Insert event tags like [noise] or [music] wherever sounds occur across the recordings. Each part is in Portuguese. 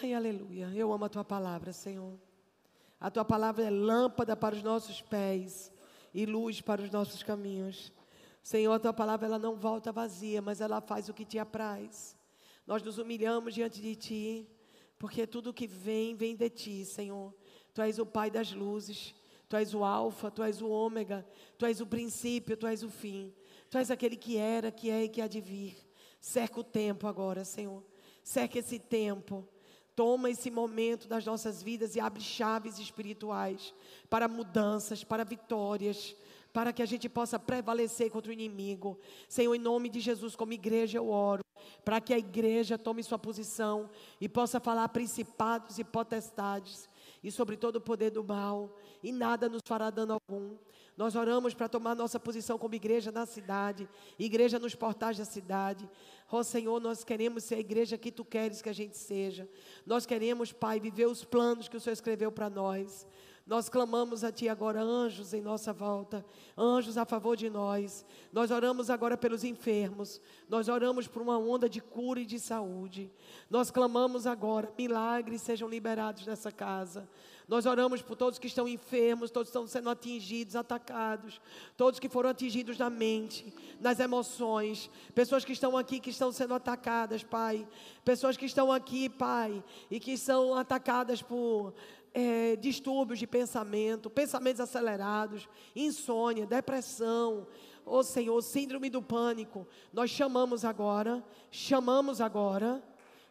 Ai, aleluia. Eu amo a tua palavra, Senhor. A tua palavra é lâmpada para os nossos pés e luz para os nossos caminhos. Senhor, a tua palavra ela não volta vazia, mas ela faz o que te apraz. Nós nos humilhamos diante de ti, porque tudo que vem, vem de ti, Senhor. Tu és o Pai das luzes, tu és o Alfa, tu és o Ômega, tu és o princípio, tu és o fim. Tu és aquele que era, que é e que há de vir. Cerca o tempo agora, Senhor. Cerca esse tempo. Toma esse momento das nossas vidas e abre chaves espirituais para mudanças, para vitórias, para que a gente possa prevalecer contra o inimigo. Senhor, em nome de Jesus, como igreja eu oro, para que a igreja tome sua posição e possa falar principados e potestades e sobre todo o poder do mal, e nada nos fará dano algum. Nós oramos para tomar nossa posição como igreja na cidade, igreja nos portais da cidade. Ó Senhor, nós queremos ser a igreja que tu queres que a gente seja. Nós queremos, Pai, viver os planos que o Senhor escreveu para nós. Nós clamamos a Ti agora, anjos em nossa volta, anjos a favor de nós. Nós oramos agora pelos enfermos, nós oramos por uma onda de cura e de saúde. Nós clamamos agora, milagres sejam liberados nessa casa. Nós oramos por todos que estão enfermos, todos que estão sendo atingidos, atacados, todos que foram atingidos na mente, nas emoções, pessoas que estão aqui que estão sendo atacadas, Pai, pessoas que estão aqui, Pai, e que são atacadas por é, distúrbios de pensamento, pensamentos acelerados, insônia, depressão, oh Senhor, síndrome do pânico. Nós chamamos agora, chamamos agora,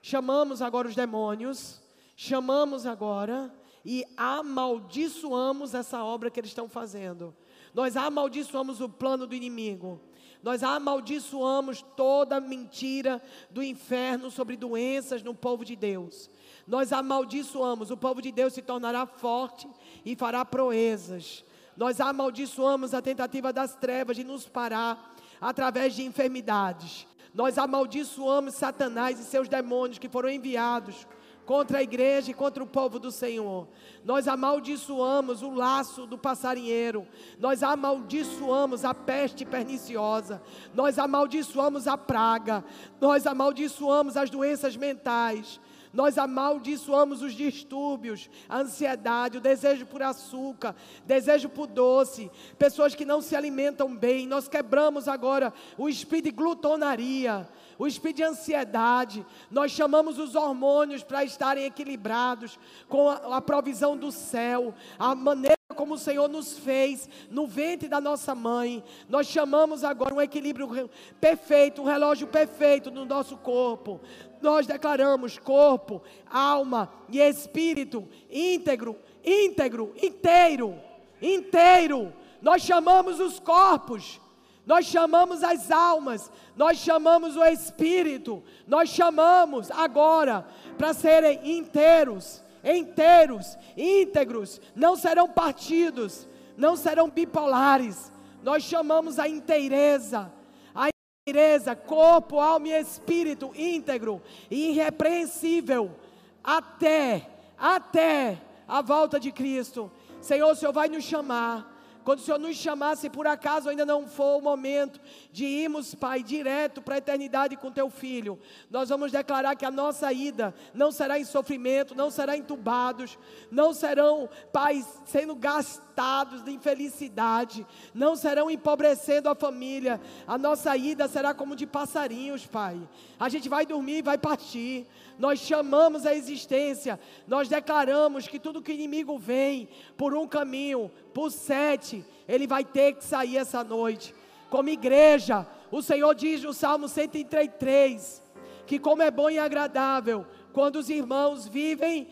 chamamos agora os demônios, chamamos agora e amaldiçoamos essa obra que eles estão fazendo. Nós amaldiçoamos o plano do inimigo. Nós amaldiçoamos toda mentira do inferno sobre doenças no povo de Deus nós amaldiçoamos, o povo de Deus se tornará forte e fará proezas. Nós amaldiçoamos a tentativa das trevas de nos parar através de enfermidades. Nós amaldiçoamos Satanás e seus demônios que foram enviados contra a igreja e contra o povo do Senhor. Nós amaldiçoamos o laço do passarinheiro. Nós amaldiçoamos a peste perniciosa. Nós amaldiçoamos a praga. Nós amaldiçoamos as doenças mentais. Nós amaldiçoamos os distúrbios, a ansiedade, o desejo por açúcar, desejo por doce, pessoas que não se alimentam bem. Nós quebramos agora o espírito de glutonaria, o espírito de ansiedade. Nós chamamos os hormônios para estarem equilibrados com a, a provisão do céu, a maneira como o Senhor nos fez no ventre da nossa mãe. Nós chamamos agora um equilíbrio perfeito, um relógio perfeito no nosso corpo nós declaramos corpo, alma e espírito íntegro, íntegro, inteiro, inteiro. Nós chamamos os corpos, nós chamamos as almas, nós chamamos o espírito, nós chamamos agora para serem inteiros, inteiros, íntegros, não serão partidos, não serão bipolares. Nós chamamos a inteireza, inteireza, corpo, alma e espírito íntegro e irrepreensível até, até a volta de Cristo. Senhor, o Senhor vai nos chamar. Quando o Senhor nos chamar, se por acaso ainda não for o momento de irmos, Pai, direto para a eternidade com Teu Filho, nós vamos declarar que a nossa ida não será em sofrimento, não será entubados, não serão, Pai, sendo gastados de infelicidade, não serão empobrecendo a família. A nossa ida será como de passarinhos, Pai. A gente vai dormir e vai partir nós chamamos a existência, nós declaramos que tudo que o inimigo vem por um caminho, por sete, ele vai ter que sair essa noite. Como igreja, o Senhor diz no Salmo 133 que como é bom e agradável quando os irmãos vivem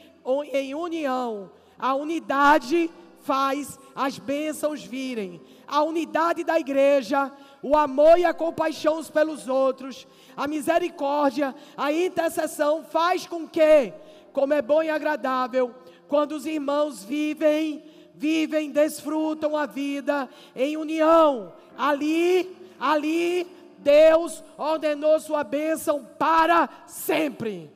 em união, a unidade faz as bênçãos virem. A unidade da igreja, o amor e a compaixão uns pelos outros, a misericórdia, a intercessão faz com que, como é bom e agradável, quando os irmãos vivem, vivem, desfrutam a vida em união. Ali, ali, Deus ordenou sua bênção para sempre.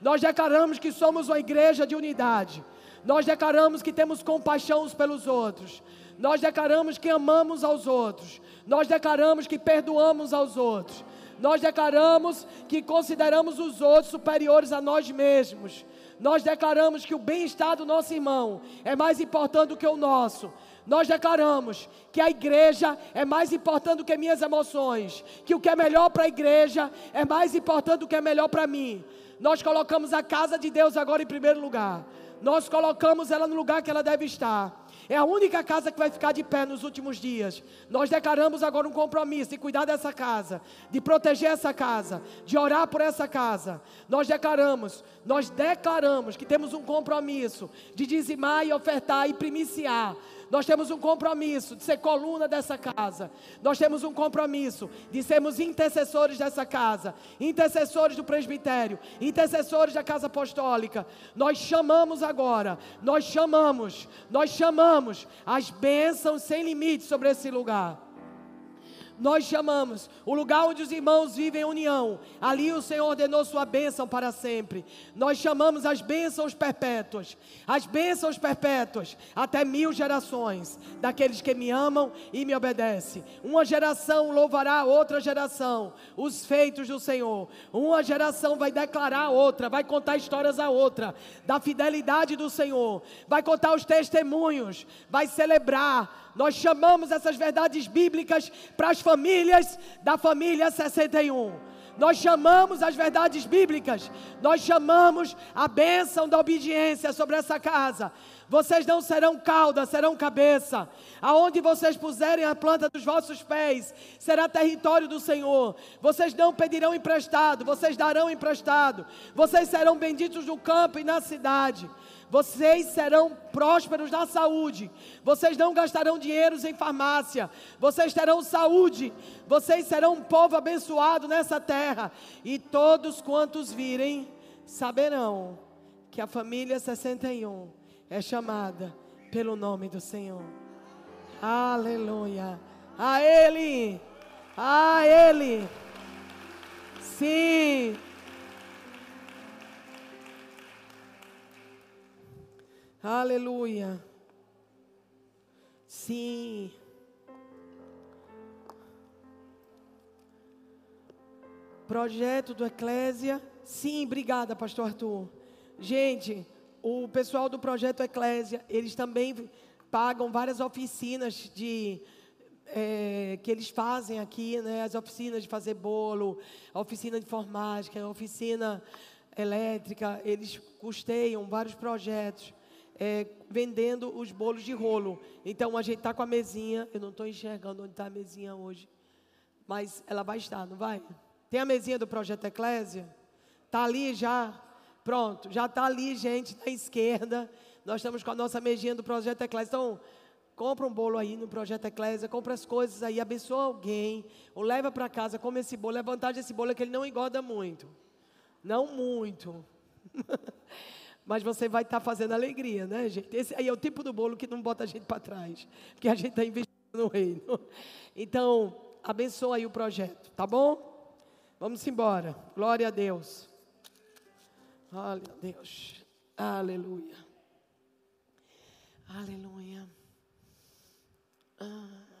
Nós declaramos que somos uma igreja de unidade. Nós declaramos que temos compaixão uns pelos outros. Nós declaramos que amamos aos outros. Nós declaramos que perdoamos aos outros. Nós declaramos que consideramos os outros superiores a nós mesmos. Nós declaramos que o bem-estar do nosso irmão é mais importante do que o nosso. Nós declaramos que a igreja é mais importante do que minhas emoções, que o que é melhor para a igreja é mais importante do que é melhor para mim. Nós colocamos a casa de Deus agora em primeiro lugar. Nós colocamos ela no lugar que ela deve estar. É a única casa que vai ficar de pé nos últimos dias. Nós declaramos agora um compromisso de cuidar dessa casa, de proteger essa casa, de orar por essa casa. Nós declaramos, nós declaramos que temos um compromisso de dizimar e ofertar e primiciar nós temos um compromisso de ser coluna dessa casa. Nós temos um compromisso de sermos intercessores dessa casa, intercessores do presbitério, intercessores da casa apostólica. Nós chamamos agora, nós chamamos, nós chamamos as bênçãos sem limite sobre esse lugar nós chamamos o lugar onde os irmãos vivem em união. Ali o Senhor ordenou sua bênção para sempre. Nós chamamos as bênçãos perpétuas, as bênçãos perpétuas, até mil gerações, daqueles que me amam e me obedecem. Uma geração louvará outra geração os feitos do Senhor. Uma geração vai declarar a outra, vai contar histórias a outra da fidelidade do Senhor, vai contar os testemunhos, vai celebrar nós chamamos essas verdades bíblicas para as famílias da família 61. Nós chamamos as verdades bíblicas, nós chamamos a bênção da obediência sobre essa casa. Vocês não serão cauda, serão cabeça. Aonde vocês puserem a planta dos vossos pés, será território do Senhor. Vocês não pedirão emprestado, vocês darão emprestado. Vocês serão benditos no campo e na cidade. Vocês serão prósperos na saúde. Vocês não gastarão dinheiros em farmácia. Vocês terão saúde. Vocês serão um povo abençoado nessa terra. E todos quantos virem saberão que a família 61 é chamada pelo nome do Senhor. Aleluia. A Ele. A Ele. Sim. Aleluia. Sim. Projeto do Eclésia. Sim, obrigada, pastor Arthur. Gente, o pessoal do projeto Eclésia, eles também pagam várias oficinas de é, que eles fazem aqui, né? As oficinas de fazer bolo, a oficina de informática, a oficina elétrica, eles custeiam vários projetos é, vendendo os bolos de rolo. Então a gente está com a mesinha. Eu não estou enxergando onde está a mesinha hoje. Mas ela vai estar, não vai? Tem a mesinha do Projeto Eclésia? Está ali já? Pronto, já está ali, gente, na esquerda. Nós estamos com a nossa mesinha do Projeto Eclésia. Então, compra um bolo aí no Projeto Eclésia, compra as coisas aí, abençoa alguém, ou leva para casa, come esse bolo. A vantagem desse bolo é que ele não engorda muito. Não muito. [laughs] Mas você vai estar tá fazendo alegria, né, gente? Esse aí é o tipo do bolo que não bota a gente para trás, porque a gente está investindo no reino. Então, abençoa aí o projeto, tá bom? Vamos embora. Glória a Deus. Glória a Deus. Aleluia. Aleluia. Ah.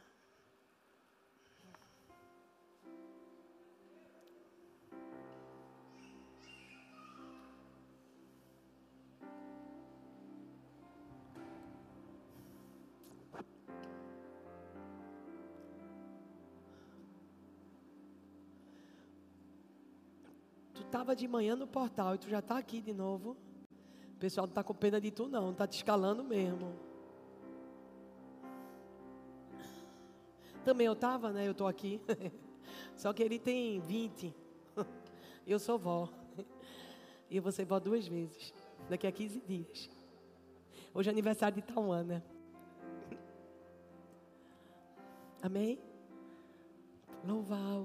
Estava de manhã no portal e tu já está aqui de novo. O pessoal não está com pena de tu, não. Está te escalando mesmo. Também eu estava, né? Eu estou aqui. [laughs] Só que ele tem 20. [laughs] Eu sou vó. [laughs] E eu vou ser vó duas vezes. Daqui a 15 dias. Hoje é aniversário de Tauana. Amém? Louvar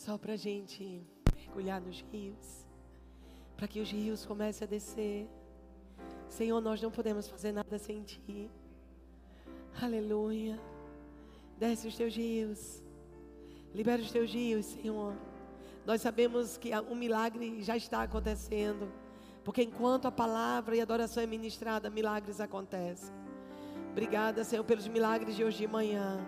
só para a gente mergulhar nos rios, para que os rios comecem a descer. Senhor, nós não podemos fazer nada sem Ti. Aleluia. Desce os Teus rios. Libera os Teus rios, Senhor. Nós sabemos que um milagre já está acontecendo. Porque enquanto a palavra e a adoração é ministrada, milagres acontecem. Obrigada, Senhor, pelos milagres de hoje de manhã.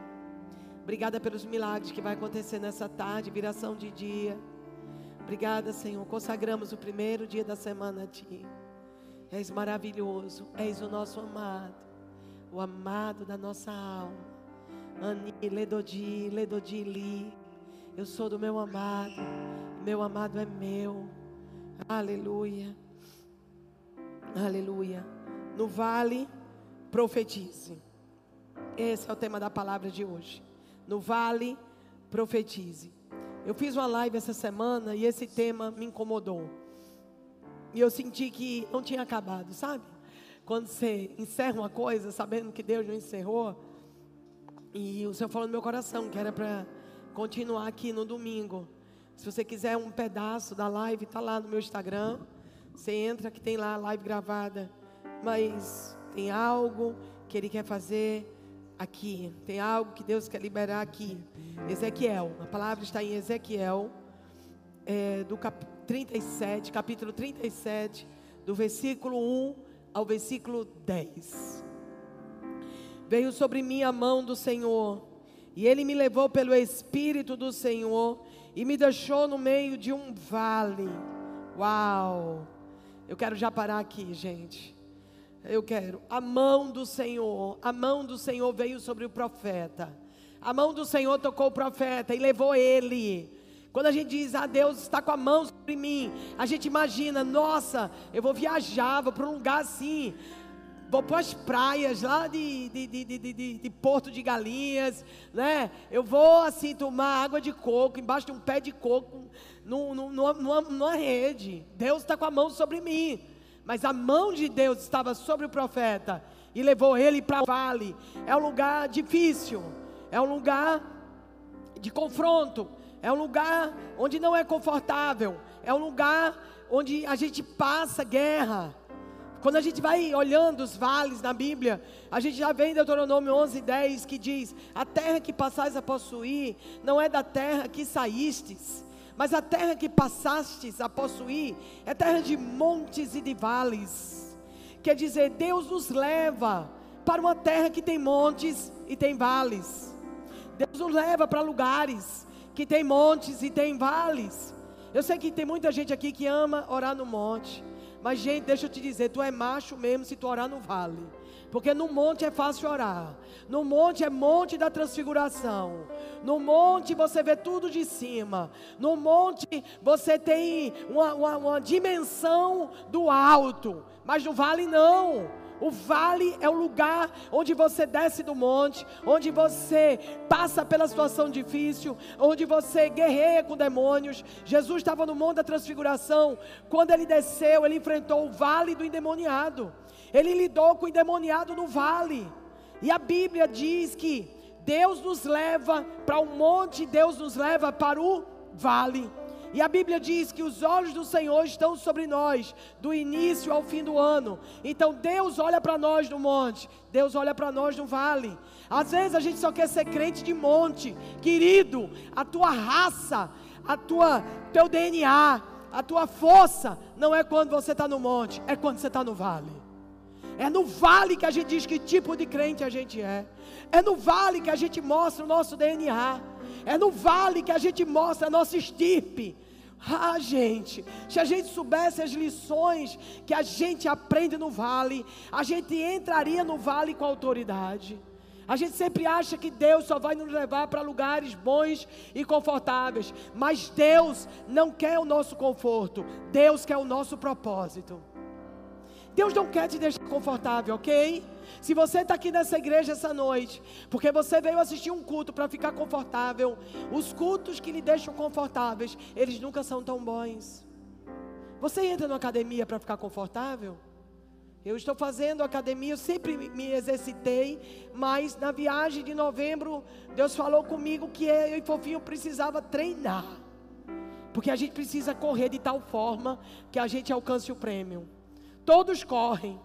Obrigada pelos milagres que vai acontecer nessa tarde, viração de dia. Obrigada, Senhor. Consagramos o primeiro dia da semana a Ti. És maravilhoso, és o nosso amado, o amado da nossa alma. Ani, Ledodi, Ledodi, Li. Eu sou do meu amado, meu amado é meu. Aleluia. Aleluia. No vale, profetize. Esse é o tema da palavra de hoje. No vale, profetize. Eu fiz uma live essa semana e esse tema me incomodou. E eu senti que não tinha acabado, sabe? Quando você encerra uma coisa sabendo que Deus não encerrou. E o Senhor falou no meu coração que era para continuar aqui no domingo. Se você quiser um pedaço da live, está lá no meu Instagram. Você entra que tem lá a live gravada. Mas tem algo que Ele quer fazer aqui. Tem algo que Deus quer liberar aqui. Ezequiel, a palavra está em Ezequiel, é, do cap 37, capítulo 37, do versículo 1 ao versículo 10. Veio sobre mim a mão do Senhor, e ele me levou pelo Espírito do Senhor e me deixou no meio de um vale. Uau! Eu quero já parar aqui, gente. Eu quero. A mão do Senhor, a mão do Senhor veio sobre o profeta. A mão do Senhor tocou o profeta e levou ele. Quando a gente diz, ah, Deus está com a mão sobre mim, a gente imagina, nossa, eu vou viajar, vou para um lugar assim, vou para as praias lá de, de, de, de, de, Porto de Galinhas, né? Eu vou assim tomar água de coco, embaixo de um pé de coco, numa, numa, numa rede. Deus está com a mão sobre mim. Mas a mão de Deus estava sobre o profeta e levou ele para o vale. É um lugar difícil, é um lugar de confronto, é um lugar onde não é confortável, é um lugar onde a gente passa guerra. Quando a gente vai olhando os vales na Bíblia, a gente já vê em Deuteronômio 11, 10 que diz: A terra que passais a possuir não é da terra que saístes, mas a terra que passastes a possuir é terra de montes e de vales. Quer dizer, Deus nos leva para uma terra que tem montes e tem vales. Deus nos leva para lugares que tem montes e tem vales. Eu sei que tem muita gente aqui que ama orar no monte. Mas, gente, deixa eu te dizer, tu é macho mesmo se tu orar no vale. Porque no monte é fácil orar. No monte é monte da transfiguração. No monte você vê tudo de cima. No monte você tem uma, uma, uma dimensão do alto. Mas no vale não. O vale é o lugar onde você desce do monte, onde você passa pela situação difícil, onde você guerreia com demônios. Jesus estava no monte da transfiguração. Quando ele desceu, ele enfrentou o vale do endemoniado. Ele lidou com o endemoniado no vale. E a Bíblia diz que Deus nos leva para o um monte, Deus nos leva para o vale. E a Bíblia diz que os olhos do Senhor estão sobre nós, do início ao fim do ano. Então Deus olha para nós no monte, Deus olha para nós no vale. Às vezes a gente só quer ser crente de monte, querido. A tua raça, a tua teu DNA, a tua força não é quando você está no monte, é quando você está no vale. É no vale que a gente diz que tipo de crente a gente é. É no vale que a gente mostra o nosso DNA. É no vale que a gente mostra a nossa estirpe. Ah, gente, se a gente soubesse as lições que a gente aprende no vale, a gente entraria no vale com autoridade. A gente sempre acha que Deus só vai nos levar para lugares bons e confortáveis, mas Deus não quer o nosso conforto, Deus quer o nosso propósito. Deus não quer te deixar confortável, ok? Se você está aqui nessa igreja essa noite, porque você veio assistir um culto para ficar confortável, os cultos que lhe deixam confortáveis, eles nunca são tão bons. Você entra na academia para ficar confortável? Eu estou fazendo academia, eu sempre me exercitei, mas na viagem de novembro, Deus falou comigo que eu e Fofinho precisava treinar. Porque a gente precisa correr de tal forma que a gente alcance o prêmio. Todos correm,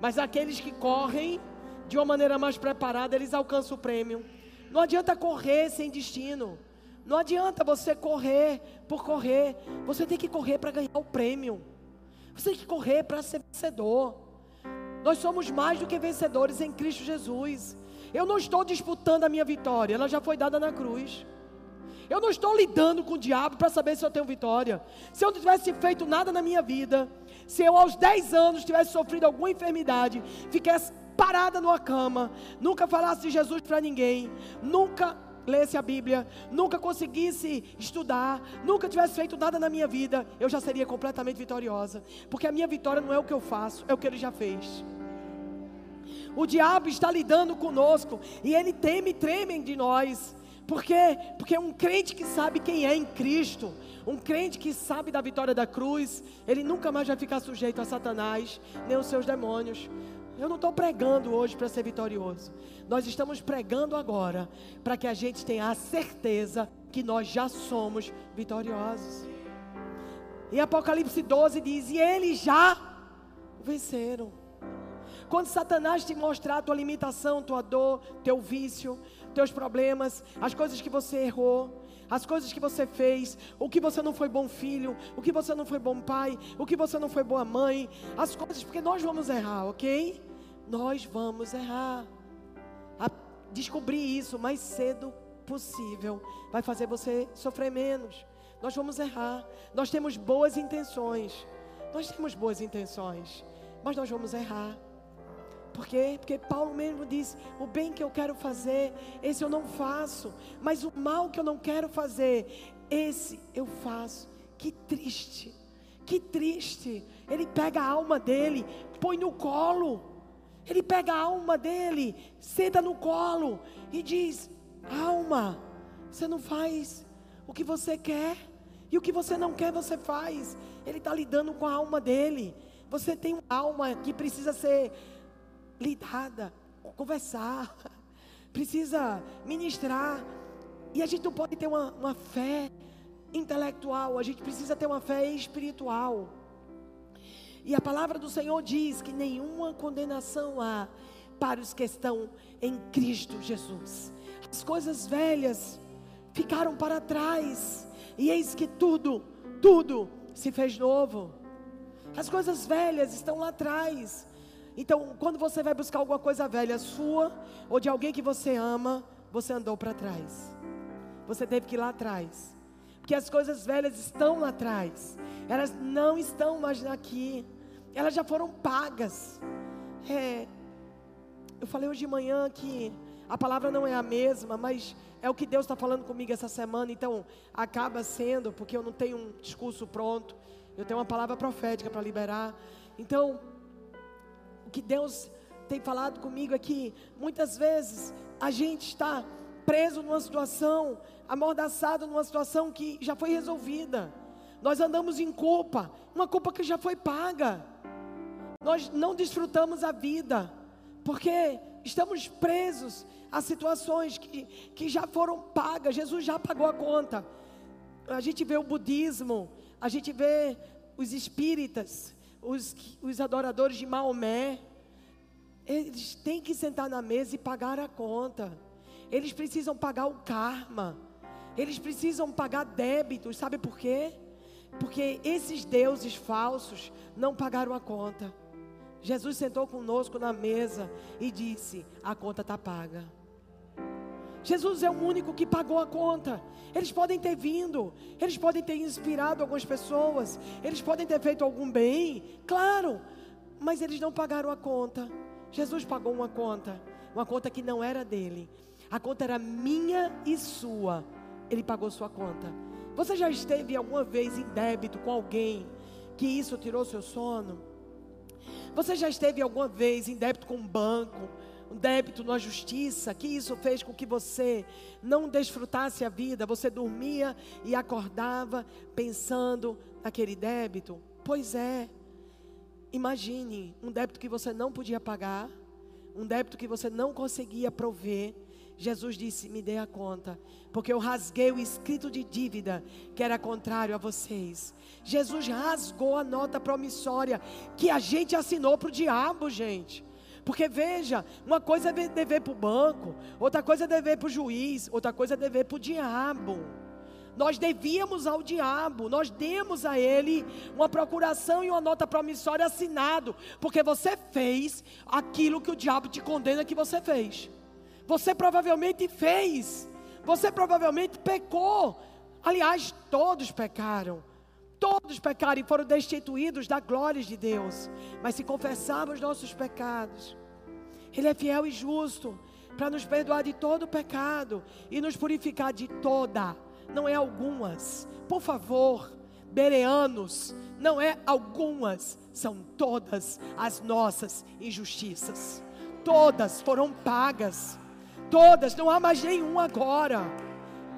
mas aqueles que correm de uma maneira mais preparada, eles alcançam o prêmio. Não adianta correr sem destino. Não adianta você correr por correr. Você tem que correr para ganhar o prêmio. Você tem que correr para ser vencedor. Nós somos mais do que vencedores em Cristo Jesus. Eu não estou disputando a minha vitória, ela já foi dada na cruz. Eu não estou lidando com o diabo para saber se eu tenho vitória. Se eu não tivesse feito nada na minha vida, se eu aos 10 anos tivesse sofrido alguma enfermidade, ficasse parada numa cama, nunca falasse de Jesus para ninguém, nunca lesse a Bíblia, nunca conseguisse estudar, nunca tivesse feito nada na minha vida, eu já seria completamente vitoriosa. Porque a minha vitória não é o que eu faço, é o que ele já fez. O diabo está lidando conosco e ele teme e treme de nós. Por quê? Porque um crente que sabe quem é em Cristo, um crente que sabe da vitória da cruz, ele nunca mais vai ficar sujeito a Satanás, nem os seus demônios. Eu não estou pregando hoje para ser vitorioso. Nós estamos pregando agora para que a gente tenha a certeza que nós já somos vitoriosos. E Apocalipse 12 diz: E eles já venceram. Quando Satanás te mostrar a tua limitação, tua dor, teu vício, teus problemas, as coisas que você errou, as coisas que você fez, o que você não foi bom filho, o que você não foi bom pai, o que você não foi boa mãe, as coisas, porque nós vamos errar, ok? Nós vamos errar. A descobrir isso mais cedo possível vai fazer você sofrer menos. Nós vamos errar. Nós temos boas intenções. Nós temos boas intenções, mas nós vamos errar. Por quê? Porque Paulo mesmo diz: o bem que eu quero fazer, esse eu não faço, mas o mal que eu não quero fazer, esse eu faço. Que triste, que triste. Ele pega a alma dele, põe no colo. Ele pega a alma dele, senta no colo e diz: Alma, você não faz o que você quer, e o que você não quer, você faz. Ele está lidando com a alma dele. Você tem uma alma que precisa ser lidada, conversar, precisa ministrar. E a gente não pode ter uma, uma fé intelectual, a gente precisa ter uma fé espiritual. E a palavra do Senhor diz que nenhuma condenação há para os que estão em Cristo Jesus. As coisas velhas ficaram para trás, e eis que tudo, tudo se fez novo. As coisas velhas estão lá atrás, então, quando você vai buscar alguma coisa velha sua ou de alguém que você ama, você andou para trás. Você teve que ir lá atrás. Porque as coisas velhas estão lá atrás. Elas não estão mais aqui. Elas já foram pagas. É, eu falei hoje de manhã que a palavra não é a mesma, mas é o que Deus está falando comigo essa semana. Então, acaba sendo, porque eu não tenho um discurso pronto. Eu tenho uma palavra profética para liberar. Então, que Deus tem falado comigo é que muitas vezes a gente está preso numa situação, amordaçado numa situação que já foi resolvida. Nós andamos em culpa, uma culpa que já foi paga. Nós não desfrutamos a vida, porque estamos presos a situações que, que já foram pagas, Jesus já pagou a conta. A gente vê o budismo, a gente vê os espíritas, os, os adoradores de Maomé, eles têm que sentar na mesa e pagar a conta. Eles precisam pagar o karma. Eles precisam pagar débitos. Sabe por quê? Porque esses deuses falsos não pagaram a conta. Jesus sentou conosco na mesa e disse: A conta está paga. Jesus é o único que pagou a conta. Eles podem ter vindo, eles podem ter inspirado algumas pessoas, eles podem ter feito algum bem, claro, mas eles não pagaram a conta. Jesus pagou uma conta, uma conta que não era dele, a conta era minha e sua. Ele pagou sua conta. Você já esteve alguma vez em débito com alguém que isso tirou seu sono? Você já esteve alguma vez em débito com um banco? Um débito na justiça, que isso fez com que você não desfrutasse a vida, você dormia e acordava pensando naquele débito. Pois é, imagine um débito que você não podia pagar, um débito que você não conseguia prover. Jesus disse: Me dê a conta, porque eu rasguei o escrito de dívida que era contrário a vocês. Jesus rasgou a nota promissória que a gente assinou para o diabo, gente. Porque veja, uma coisa é dever para o banco, outra coisa é dever para o juiz, outra coisa é dever para o diabo. Nós devíamos ao diabo, nós demos a ele uma procuração e uma nota promissória assinado, porque você fez aquilo que o diabo te condena que você fez. Você provavelmente fez. Você provavelmente pecou. Aliás, todos pecaram. Todos pecaram e foram destituídos da glória de Deus. Mas se confessarmos nossos pecados, Ele é fiel e justo para nos perdoar de todo pecado e nos purificar de toda, não é algumas. Por favor, bereanos, não é algumas, são todas as nossas injustiças. Todas foram pagas. Todas, não há mais nenhum agora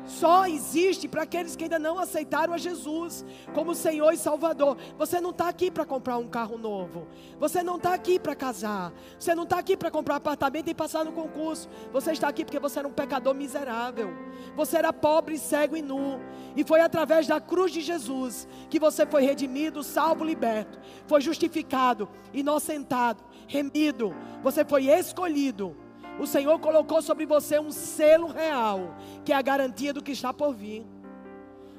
só existe para aqueles que ainda não aceitaram a Jesus como Senhor e Salvador. Você não está aqui para comprar um carro novo. Você não está aqui para casar. Você não está aqui para comprar apartamento e passar no concurso. Você está aqui porque você era um pecador miserável. Você era pobre, cego e nu. E foi através da cruz de Jesus que você foi redimido, salvo, liberto. Foi justificado, inocentado, remido. Você foi escolhido o Senhor colocou sobre você um selo real, que é a garantia do que está por vir.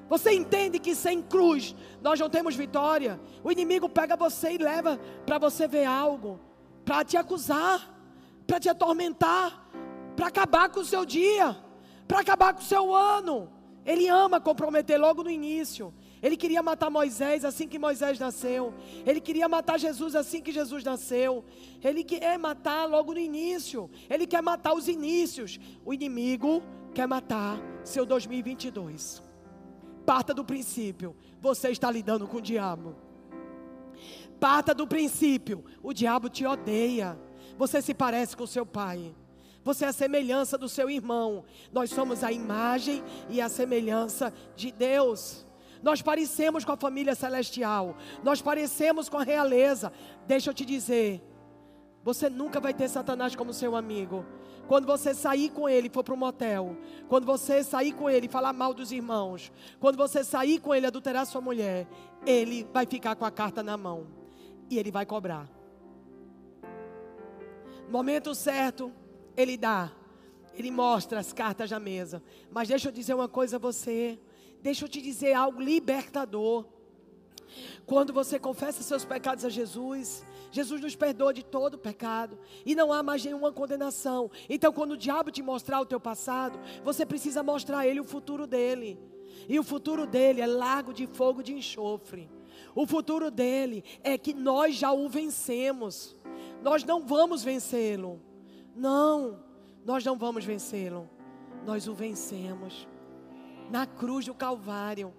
Você entende que sem cruz nós não temos vitória? O inimigo pega você e leva para você ver algo, para te acusar, para te atormentar, para acabar com o seu dia, para acabar com o seu ano. Ele ama comprometer logo no início. Ele queria matar Moisés assim que Moisés nasceu. Ele queria matar Jesus assim que Jesus nasceu. Ele quer matar logo no início. Ele quer matar os inícios. O inimigo quer matar seu 2022. Parta do princípio: você está lidando com o diabo. Parta do princípio: o diabo te odeia. Você se parece com seu pai. Você é a semelhança do seu irmão. Nós somos a imagem e a semelhança de Deus. Nós parecemos com a família celestial. Nós parecemos com a realeza. Deixa eu te dizer. Você nunca vai ter Satanás como seu amigo. Quando você sair com ele e for para um motel. Quando você sair com ele e falar mal dos irmãos. Quando você sair com ele e adulterar sua mulher. Ele vai ficar com a carta na mão. E ele vai cobrar. No momento certo, ele dá. Ele mostra as cartas na mesa. Mas deixa eu dizer uma coisa a você. Deixa eu te dizer algo libertador. Quando você confessa seus pecados a Jesus, Jesus nos perdoa de todo pecado e não há mais nenhuma condenação. Então, quando o diabo te mostrar o teu passado, você precisa mostrar a ele o futuro dele. E o futuro dele é largo de fogo de enxofre. O futuro dele é que nós já o vencemos. Nós não vamos vencê-lo. Não, nós não vamos vencê-lo. Nós o vencemos na cruz do Calvário.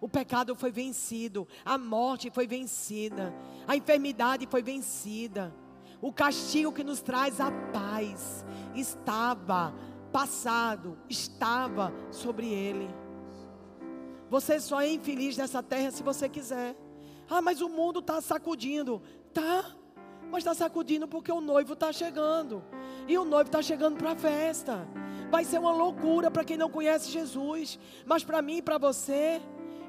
O pecado foi vencido, a morte foi vencida, a enfermidade foi vencida. O castigo que nos traz a paz estava passado, estava sobre ele. Você só é infeliz nessa terra se você quiser. Ah, mas o mundo está sacudindo. Tá, mas está sacudindo porque o noivo está chegando. E o noivo está chegando para a festa. Vai ser uma loucura para quem não conhece Jesus, mas para mim e para você,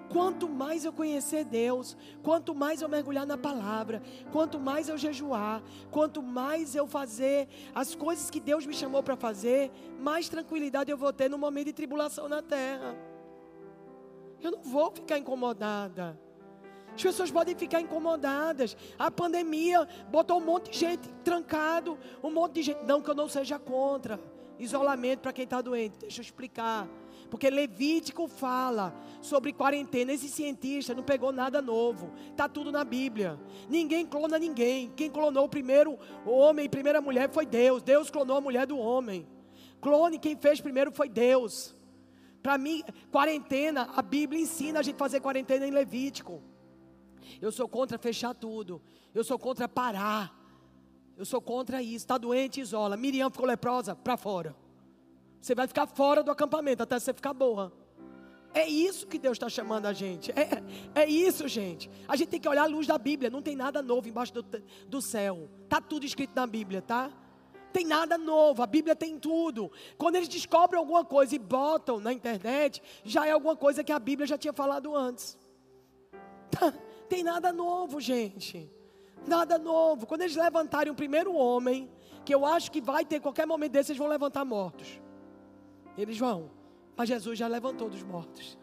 quanto mais eu conhecer Deus, quanto mais eu mergulhar na palavra, quanto mais eu jejuar, quanto mais eu fazer as coisas que Deus me chamou para fazer, mais tranquilidade eu vou ter no momento de tribulação na terra. Eu não vou ficar incomodada. As pessoas podem ficar incomodadas. A pandemia botou um monte de gente trancado, um monte de gente. Não que eu não seja contra. Isolamento para quem está doente. Deixa eu explicar. Porque Levítico fala sobre quarentena. Esse cientista não pegou nada novo. Está tudo na Bíblia. Ninguém clona ninguém. Quem clonou o primeiro homem e primeira mulher foi Deus. Deus clonou a mulher do homem. Clone, quem fez primeiro foi Deus. Para mim, quarentena, a Bíblia ensina a gente fazer quarentena em Levítico. Eu sou contra fechar tudo. Eu sou contra parar. Eu sou contra isso. Está doente, isola. Miriam ficou leprosa, para fora. Você vai ficar fora do acampamento até você ficar boa. É isso que Deus está chamando a gente. É, é isso, gente. A gente tem que olhar a luz da Bíblia. Não tem nada novo embaixo do, do céu. Tá tudo escrito na Bíblia, tá? Tem nada novo. A Bíblia tem tudo. Quando eles descobrem alguma coisa e botam na internet, já é alguma coisa que a Bíblia já tinha falado antes. Tá? [laughs] Tem nada novo, gente. Nada novo. Quando eles levantarem o primeiro homem, que eu acho que vai ter qualquer momento desse, eles vão levantar mortos. Eles vão. Mas Jesus já levantou dos mortos.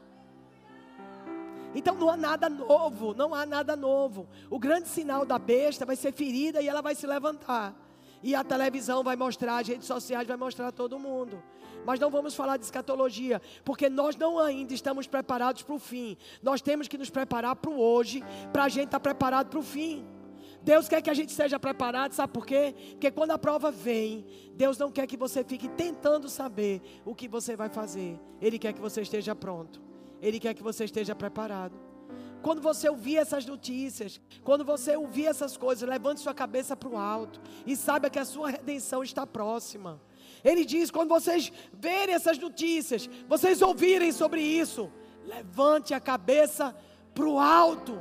Então não há nada novo, não há nada novo. O grande sinal da besta vai ser ferida e ela vai se levantar. E a televisão vai mostrar, as redes sociais vai mostrar todo mundo. Mas não vamos falar de escatologia, porque nós não ainda estamos preparados para o fim. Nós temos que nos preparar para o hoje, para a gente estar tá preparado para o fim. Deus quer que a gente seja preparado, sabe por quê? Porque quando a prova vem, Deus não quer que você fique tentando saber o que você vai fazer. Ele quer que você esteja pronto. Ele quer que você esteja preparado. Quando você ouvir essas notícias, quando você ouvir essas coisas, levante sua cabeça para o alto e saiba que a sua redenção está próxima. Ele diz: quando vocês verem essas notícias, vocês ouvirem sobre isso, levante a cabeça para o alto,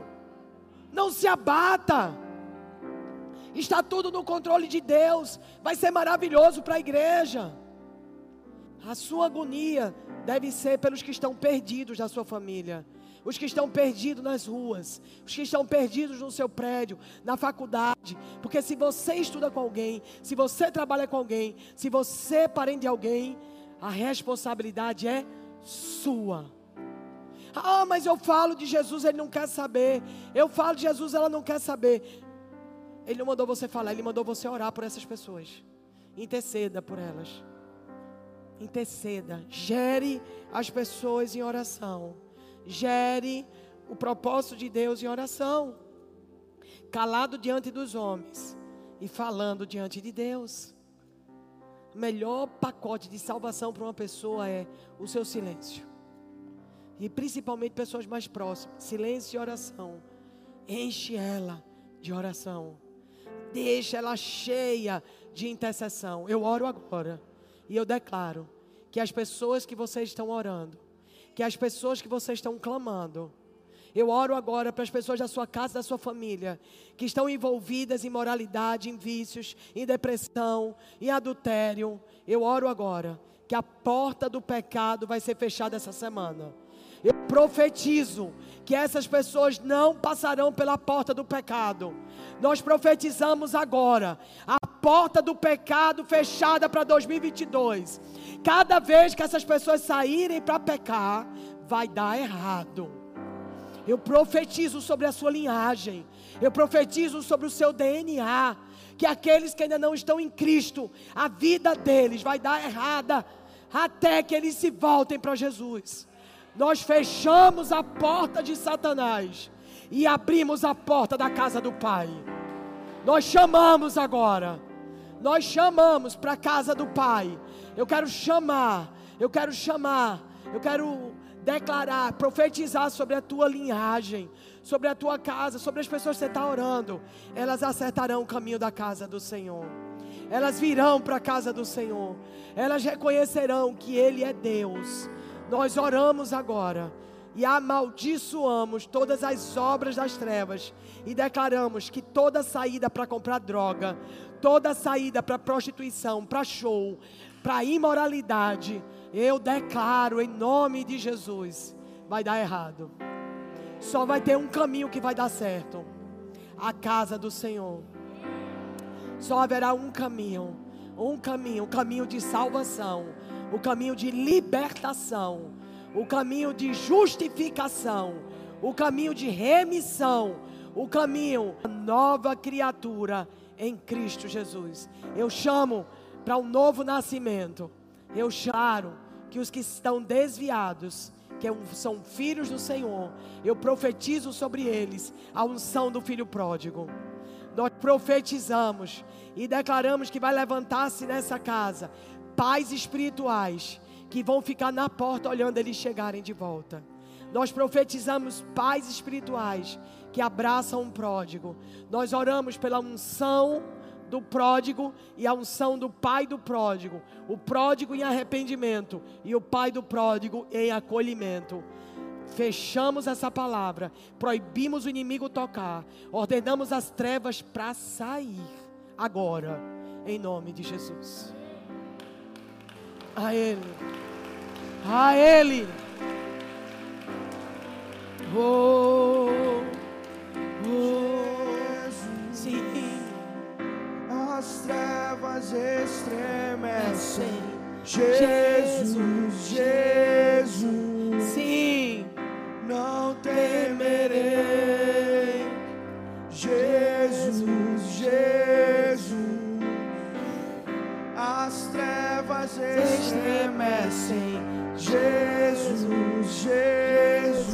não se abata. Está tudo no controle de Deus. Vai ser maravilhoso para a igreja. A sua agonia deve ser pelos que estão perdidos da sua família os que estão perdidos nas ruas, os que estão perdidos no seu prédio, na faculdade. Porque se você estuda com alguém, se você trabalha com alguém, se você é parente de alguém, a responsabilidade é sua. Ah, mas eu falo de Jesus, ele não quer saber. Eu falo de Jesus, ela não quer saber. Ele não mandou você falar, ele mandou você orar por essas pessoas. Interceda por elas. Interceda. Gere as pessoas em oração gere o propósito de Deus em oração, calado diante dos homens e falando diante de Deus. O melhor pacote de salvação para uma pessoa é o seu silêncio. E principalmente pessoas mais próximas. Silêncio e oração. Enche ela de oração. Deixa ela cheia de intercessão. Eu oro agora. E eu declaro que as pessoas que vocês estão orando que as pessoas que vocês estão clamando, eu oro agora para as pessoas da sua casa, da sua família, que estão envolvidas em moralidade, em vícios, em depressão, em adultério. Eu oro agora que a porta do pecado vai ser fechada essa semana. Eu profetizo que essas pessoas não passarão pela porta do pecado. Nós profetizamos agora a porta do pecado fechada para 2022. Cada vez que essas pessoas saírem para pecar, vai dar errado. Eu profetizo sobre a sua linhagem. Eu profetizo sobre o seu DNA. Que aqueles que ainda não estão em Cristo, a vida deles vai dar errada. Até que eles se voltem para Jesus. Nós fechamos a porta de Satanás. E abrimos a porta da casa do Pai. Nós chamamos agora. Nós chamamos para a casa do Pai eu quero chamar, eu quero chamar, eu quero declarar, profetizar sobre a tua linhagem, sobre a tua casa, sobre as pessoas que você está orando. Elas acertarão o caminho da casa do Senhor. Elas virão para a casa do Senhor. Elas reconhecerão que Ele é Deus. Nós oramos agora e amaldiçoamos todas as obras das trevas e declaramos que toda saída para comprar droga, toda saída para prostituição, para show, para imoralidade, eu declaro em nome de Jesus, vai dar errado. Só vai ter um caminho que vai dar certo. A casa do Senhor. Só haverá um caminho, um caminho, um caminho de salvação, o caminho de libertação, o caminho de justificação, o caminho de remissão, o caminho nova criatura em Cristo Jesus. Eu chamo para um novo nascimento. Eu charo que os que estão desviados, que é são filhos do Senhor, eu profetizo sobre eles a unção do filho pródigo. Nós profetizamos e declaramos que vai levantar-se nessa casa pais espirituais que vão ficar na porta olhando eles chegarem de volta. Nós profetizamos pais espirituais que abraçam um pródigo. Nós oramos pela unção do pródigo e a unção do pai do pródigo. O pródigo em arrependimento e o pai do pródigo em acolhimento. Fechamos essa palavra, proibimos o inimigo tocar, ordenamos as trevas para sair agora, em nome de Jesus. A Ele, a Ele. Oh, oh, sim as trevas estremecem. Jesus, Jesus, sim, não temerei. Jesus, Jesus, as trevas estremecem. Jesus, Jesus,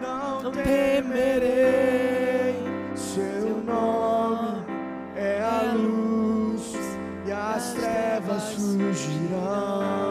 não temerei. Seu nome é a é luz e as trevas fugirão.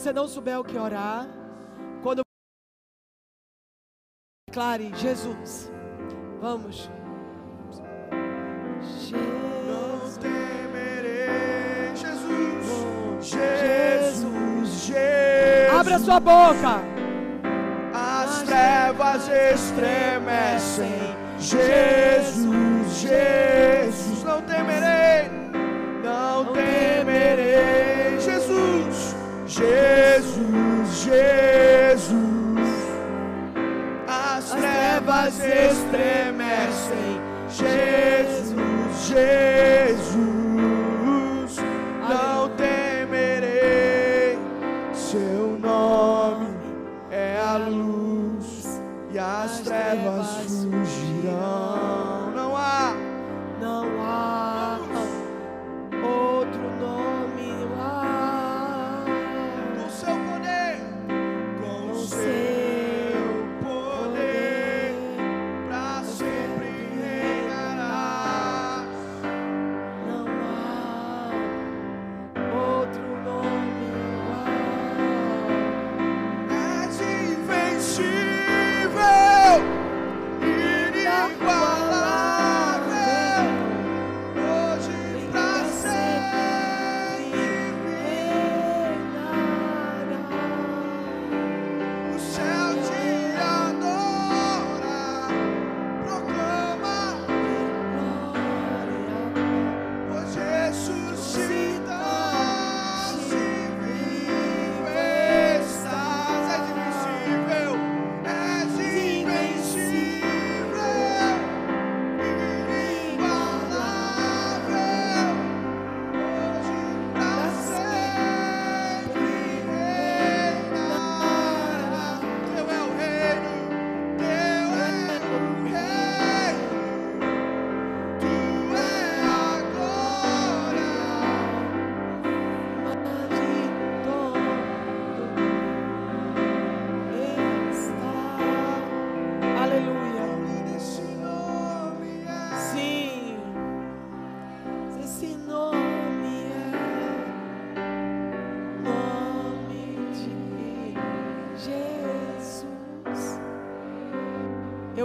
Você não souber o que orar, quando declare Jesus. Vamos. Não Jesus. temerei, Jesus, Jesus. Jesus, Jesus. Abra sua boca. As trevas estremecem. Jesus, Jesus, não temerei, não temerei. Jesus, Jesus. As trevas estremecem. Jesus, Jesus, não temerei. Seu nome é a luz e as trevas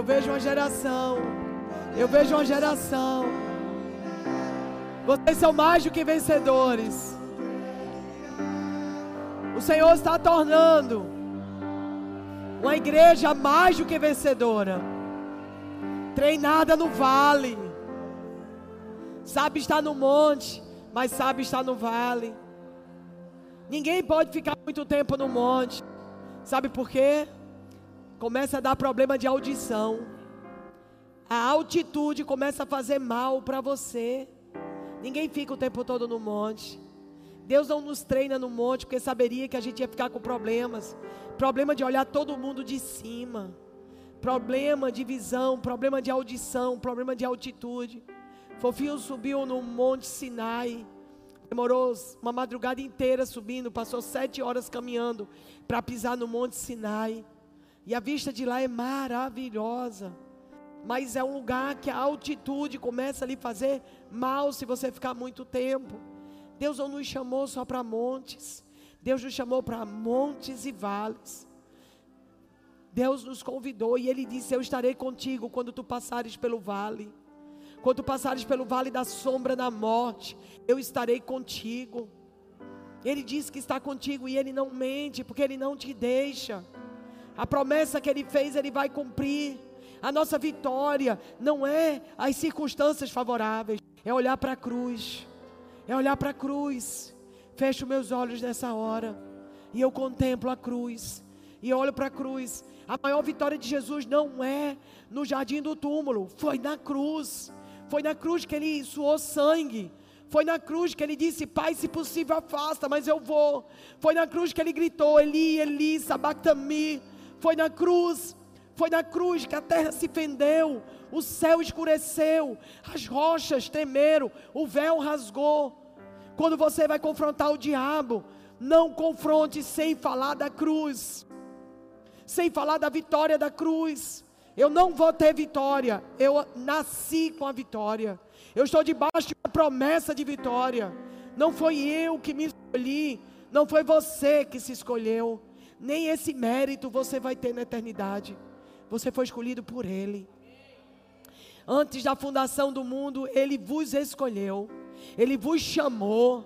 vejo uma geração. Eu vejo uma geração. Vocês são mais do que vencedores. O Senhor está tornando uma igreja mais do que vencedora. Treinada no vale. Sabe estar no monte, mas sabe estar no vale. Ninguém pode ficar muito tempo no monte. Sabe por quê? Começa a dar problema de audição. A altitude começa a fazer mal para você. Ninguém fica o tempo todo no monte. Deus não nos treina no monte porque saberia que a gente ia ficar com problemas. Problema de olhar todo mundo de cima. Problema de visão, problema de audição, problema de altitude. Fofinho subiu no Monte Sinai. Demorou uma madrugada inteira subindo, passou sete horas caminhando para pisar no Monte Sinai. E a vista de lá é maravilhosa. Mas é um lugar que a altitude começa a lhe fazer mal se você ficar muito tempo. Deus não nos chamou só para montes. Deus nos chamou para montes e vales. Deus nos convidou e Ele disse: Eu estarei contigo quando tu passares pelo vale. Quando tu passares pelo vale da sombra da morte, eu estarei contigo. Ele diz que está contigo e Ele não mente, porque Ele não te deixa. A promessa que Ele fez, Ele vai cumprir. A nossa vitória não é as circunstâncias favoráveis, é olhar para a cruz. É olhar para a cruz. Fecho meus olhos nessa hora e eu contemplo a cruz. E olho para a cruz. A maior vitória de Jesus não é no jardim do túmulo, foi na cruz. Foi na cruz que ele suou sangue. Foi na cruz que ele disse: Pai, se possível, afasta, mas eu vou. Foi na cruz que ele gritou: Eli, Eli, sabactami. Foi na cruz. Foi na cruz que a terra se fendeu, o céu escureceu, as rochas tremeram, o véu rasgou. Quando você vai confrontar o diabo, não confronte sem falar da cruz, sem falar da vitória da cruz. Eu não vou ter vitória, eu nasci com a vitória. Eu estou debaixo de uma promessa de vitória. Não foi eu que me escolhi, não foi você que se escolheu. Nem esse mérito você vai ter na eternidade. Você foi escolhido por Ele. Antes da fundação do mundo, Ele vos escolheu, Ele vos chamou.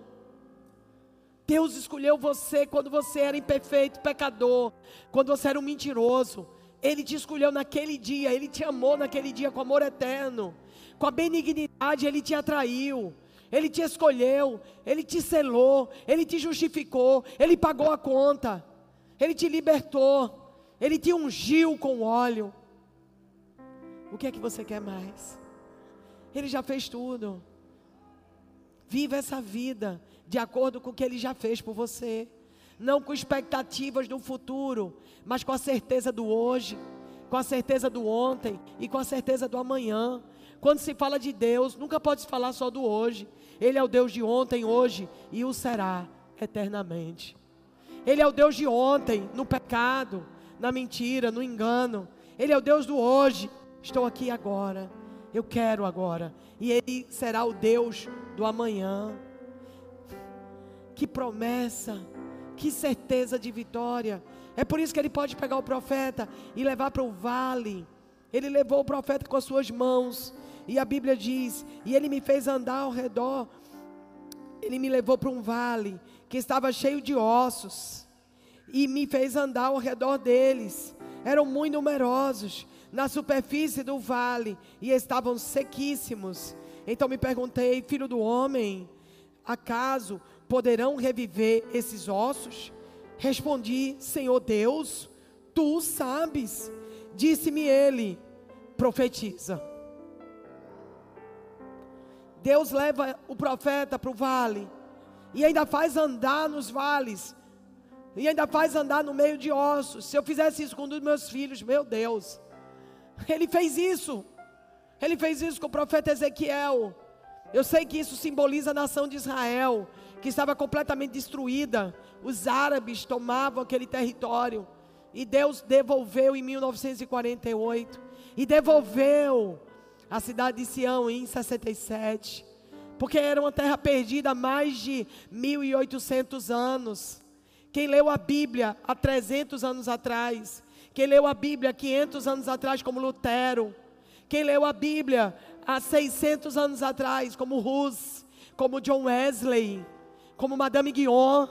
Deus escolheu você quando você era imperfeito, pecador, quando você era um mentiroso. Ele te escolheu naquele dia, Ele te amou naquele dia com amor eterno, com a benignidade, Ele te atraiu. Ele te escolheu, Ele te selou, Ele te justificou, Ele pagou a conta, Ele te libertou, Ele te ungiu com óleo. O que é que você quer mais? Ele já fez tudo. Viva essa vida de acordo com o que ele já fez por você. Não com expectativas do futuro, mas com a certeza do hoje, com a certeza do ontem e com a certeza do amanhã. Quando se fala de Deus, nunca pode se falar só do hoje. Ele é o Deus de ontem, hoje e o será eternamente. Ele é o Deus de ontem, no pecado, na mentira, no engano. Ele é o Deus do hoje Estou aqui agora. Eu quero agora. E Ele será o Deus do amanhã. Que promessa. Que certeza de vitória. É por isso que ele pode pegar o profeta e levar para o vale. Ele levou o profeta com as suas mãos. E a Bíblia diz: E ele me fez andar ao redor. Ele me levou para um vale que estava cheio de ossos. E me fez andar ao redor deles. Eram muito numerosos na superfície do vale e estavam sequíssimos. Então me perguntei, filho do homem, acaso poderão reviver esses ossos? Respondi, Senhor Deus, tu sabes. Disse-me ele, profetiza. Deus leva o profeta para o vale e ainda faz andar nos vales e ainda faz andar no meio de ossos. Se eu fizesse isso com um dos meus filhos, meu Deus, ele fez isso. Ele fez isso com o profeta Ezequiel. Eu sei que isso simboliza a nação de Israel, que estava completamente destruída. Os árabes tomavam aquele território. E Deus devolveu em 1948. E devolveu a cidade de Sião em 67. Porque era uma terra perdida há mais de 1800 anos. Quem leu a Bíblia há 300 anos atrás quem leu a Bíblia 500 anos atrás, como Lutero. Quem leu a Bíblia há 600 anos atrás, como Hus, como John Wesley, como Madame Guion.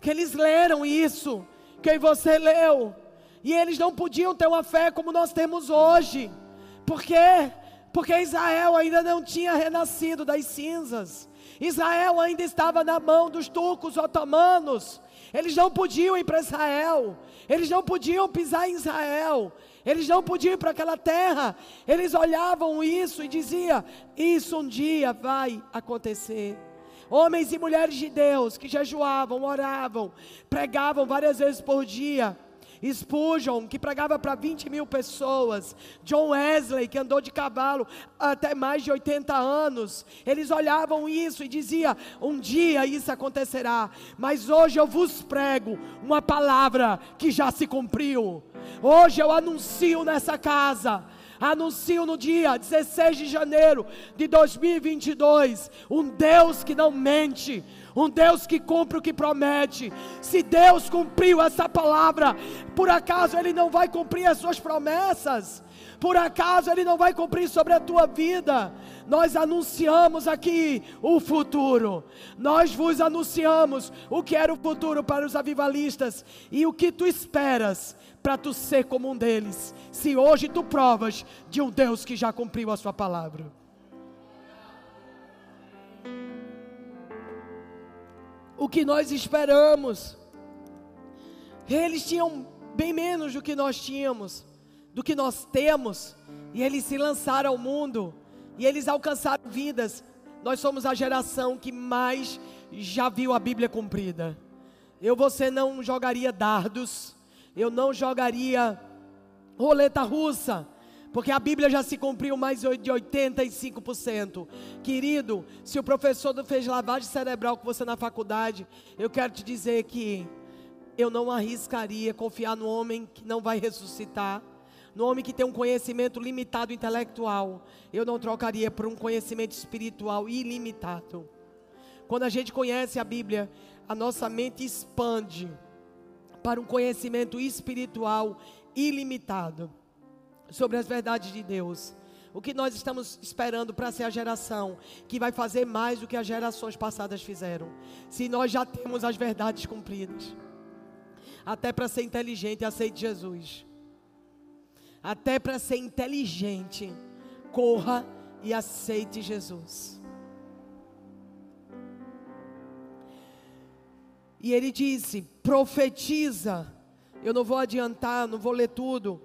Que eles leram isso, que você leu. E eles não podiam ter uma fé como nós temos hoje. Por quê? Porque Israel ainda não tinha renascido das cinzas. Israel ainda estava na mão dos turcos otomanos. Eles não podiam ir para Israel. Eles não podiam pisar em Israel. Eles não podiam ir para aquela terra. Eles olhavam isso e diziam: Isso um dia vai acontecer. Homens e mulheres de Deus que jejuavam, oravam, pregavam várias vezes por dia Spurgeon, que pregava para 20 mil pessoas, John Wesley, que andou de cavalo até mais de 80 anos, eles olhavam isso e diziam: um dia isso acontecerá, mas hoje eu vos prego uma palavra que já se cumpriu. Hoje eu anuncio nessa casa Anuncio no dia 16 de janeiro de 2022 um Deus que não mente, um Deus que cumpre o que promete. Se Deus cumpriu essa palavra, por acaso Ele não vai cumprir as suas promessas? Por acaso Ele não vai cumprir sobre a tua vida? Nós anunciamos aqui o futuro. Nós vos anunciamos o que era o futuro para os avivalistas e o que tu esperas para tu ser como um deles. Se hoje tu provas de um Deus que já cumpriu a sua palavra. O que nós esperamos. Eles tinham bem menos do que nós tínhamos, do que nós temos, e eles se lançaram ao mundo e eles alcançaram vidas. Nós somos a geração que mais já viu a Bíblia cumprida. Eu, você não jogaria dardos, eu não jogaria roleta russa, porque a Bíblia já se cumpriu mais de 85%. Querido, se o professor fez lavagem cerebral com você na faculdade, eu quero te dizer que eu não arriscaria confiar no homem que não vai ressuscitar no homem que tem um conhecimento limitado intelectual, eu não trocaria por um conhecimento espiritual ilimitado. Quando a gente conhece a Bíblia, a nossa mente expande para um conhecimento espiritual ilimitado sobre as verdades de Deus. O que nós estamos esperando para ser a geração que vai fazer mais do que as gerações passadas fizeram? Se nós já temos as verdades cumpridas. Até para ser inteligente, aceite Jesus até para ser inteligente, corra e aceite Jesus. E ele disse: profetiza. Eu não vou adiantar, não vou ler tudo,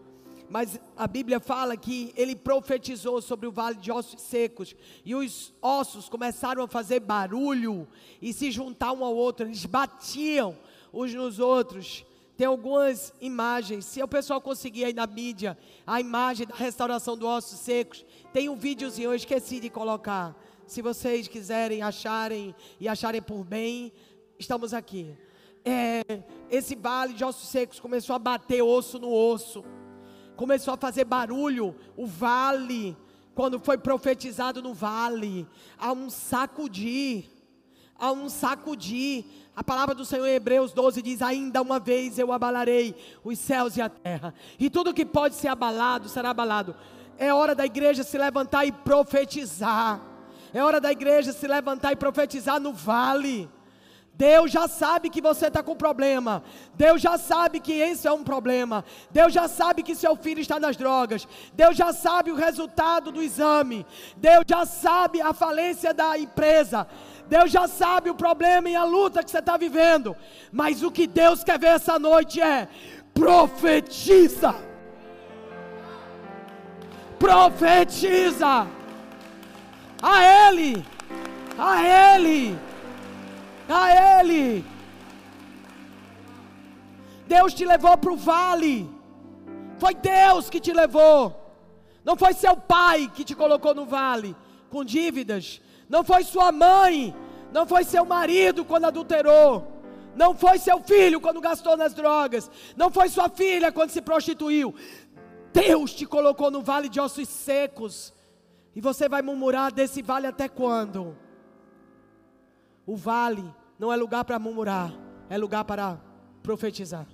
mas a Bíblia fala que ele profetizou sobre o vale de ossos secos, e os ossos começaram a fazer barulho e se juntar um ao outro, eles batiam uns nos outros. Tem algumas imagens. Se o pessoal conseguir aí na mídia a imagem da restauração dos ossos secos, tem um videozinho, eu esqueci de colocar. Se vocês quiserem acharem e acharem por bem, estamos aqui. É, esse vale de ossos secos começou a bater osso no osso, começou a fazer barulho. O vale, quando foi profetizado no vale, há um sacudir, há um sacudir a palavra do Senhor em Hebreus 12 diz: Ainda uma vez eu abalarei os céus e a terra, e tudo que pode ser abalado será abalado. É hora da igreja se levantar e profetizar. É hora da igreja se levantar e profetizar no vale. Deus já sabe que você está com problema. Deus já sabe que isso é um problema. Deus já sabe que seu filho está nas drogas. Deus já sabe o resultado do exame. Deus já sabe a falência da empresa. Deus já sabe o problema e a luta que você está vivendo. Mas o que Deus quer ver essa noite é: profetiza. Profetiza. A Ele. A Ele. A Ele. Deus te levou para o vale. Foi Deus que te levou. Não foi seu pai que te colocou no vale com dívidas, não foi sua mãe, não foi seu marido quando adulterou, não foi seu filho quando gastou nas drogas, não foi sua filha quando se prostituiu. Deus te colocou no vale de ossos secos, e você vai murmurar desse vale até quando? O vale não é lugar para murmurar, é lugar para profetizar.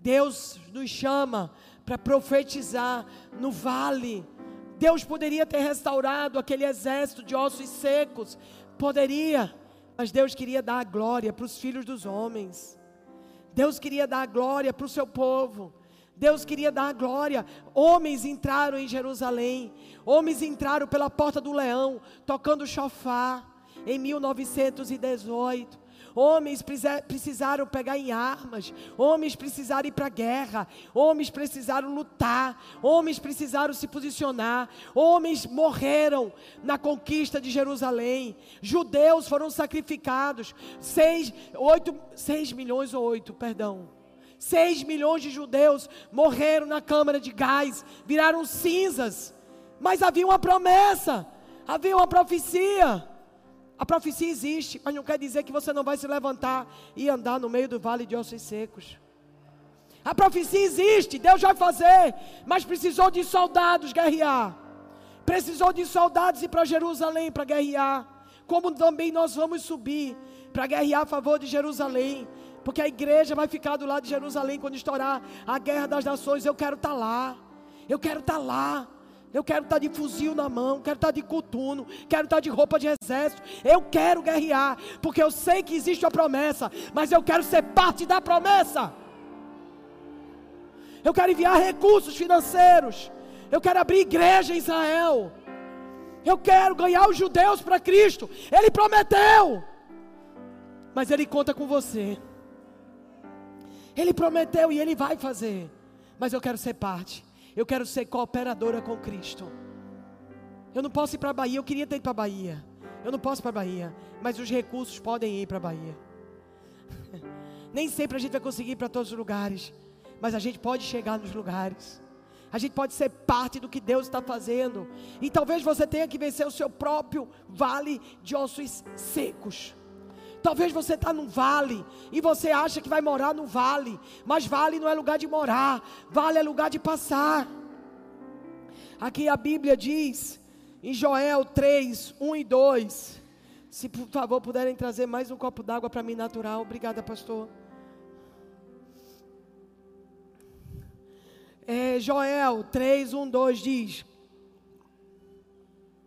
Deus nos chama para profetizar no vale. Deus poderia ter restaurado aquele exército de ossos secos, poderia, mas Deus queria dar a glória para os filhos dos homens. Deus queria dar a glória para o seu povo. Deus queria dar a glória. Homens entraram em Jerusalém. Homens entraram pela porta do leão, tocando chofar, em 1918. Homens precisaram pegar em armas, homens precisaram ir para a guerra, homens precisaram lutar, homens precisaram se posicionar, homens morreram na conquista de Jerusalém, judeus foram sacrificados, seis, oito, seis milhões ou oito, perdão. Seis milhões de judeus morreram na câmara de gás, viraram cinzas, mas havia uma promessa, havia uma profecia. A profecia existe, mas não quer dizer que você não vai se levantar e andar no meio do vale de ossos secos. A profecia existe, Deus vai fazer, mas precisou de soldados guerrear. Precisou de soldados ir para Jerusalém para guerrear. Como também nós vamos subir para guerrear a favor de Jerusalém. Porque a igreja vai ficar do lado de Jerusalém quando estourar a guerra das nações. Eu quero estar lá. Eu quero estar lá. Eu quero estar de fuzil na mão, quero estar de coturno, quero estar de roupa de exército. Eu quero guerrear, porque eu sei que existe a promessa, mas eu quero ser parte da promessa. Eu quero enviar recursos financeiros. Eu quero abrir igreja em Israel. Eu quero ganhar os judeus para Cristo. Ele prometeu. Mas ele conta com você. Ele prometeu e ele vai fazer. Mas eu quero ser parte. Eu quero ser cooperadora com Cristo. Eu não posso ir para a Bahia. Eu queria ter ido para a Bahia. Eu não posso ir para a Bahia. Mas os recursos podem ir para a Bahia. [laughs] Nem sempre a gente vai conseguir ir para todos os lugares. Mas a gente pode chegar nos lugares. A gente pode ser parte do que Deus está fazendo. E talvez você tenha que vencer o seu próprio vale de ossos secos. Talvez você está num vale e você acha que vai morar no vale, mas vale não é lugar de morar, vale é lugar de passar. Aqui a Bíblia diz, em Joel 3, 1 e 2. Se por favor puderem trazer mais um copo d'água para mim natural, obrigada, pastor. É, Joel 3, 1, 2 diz: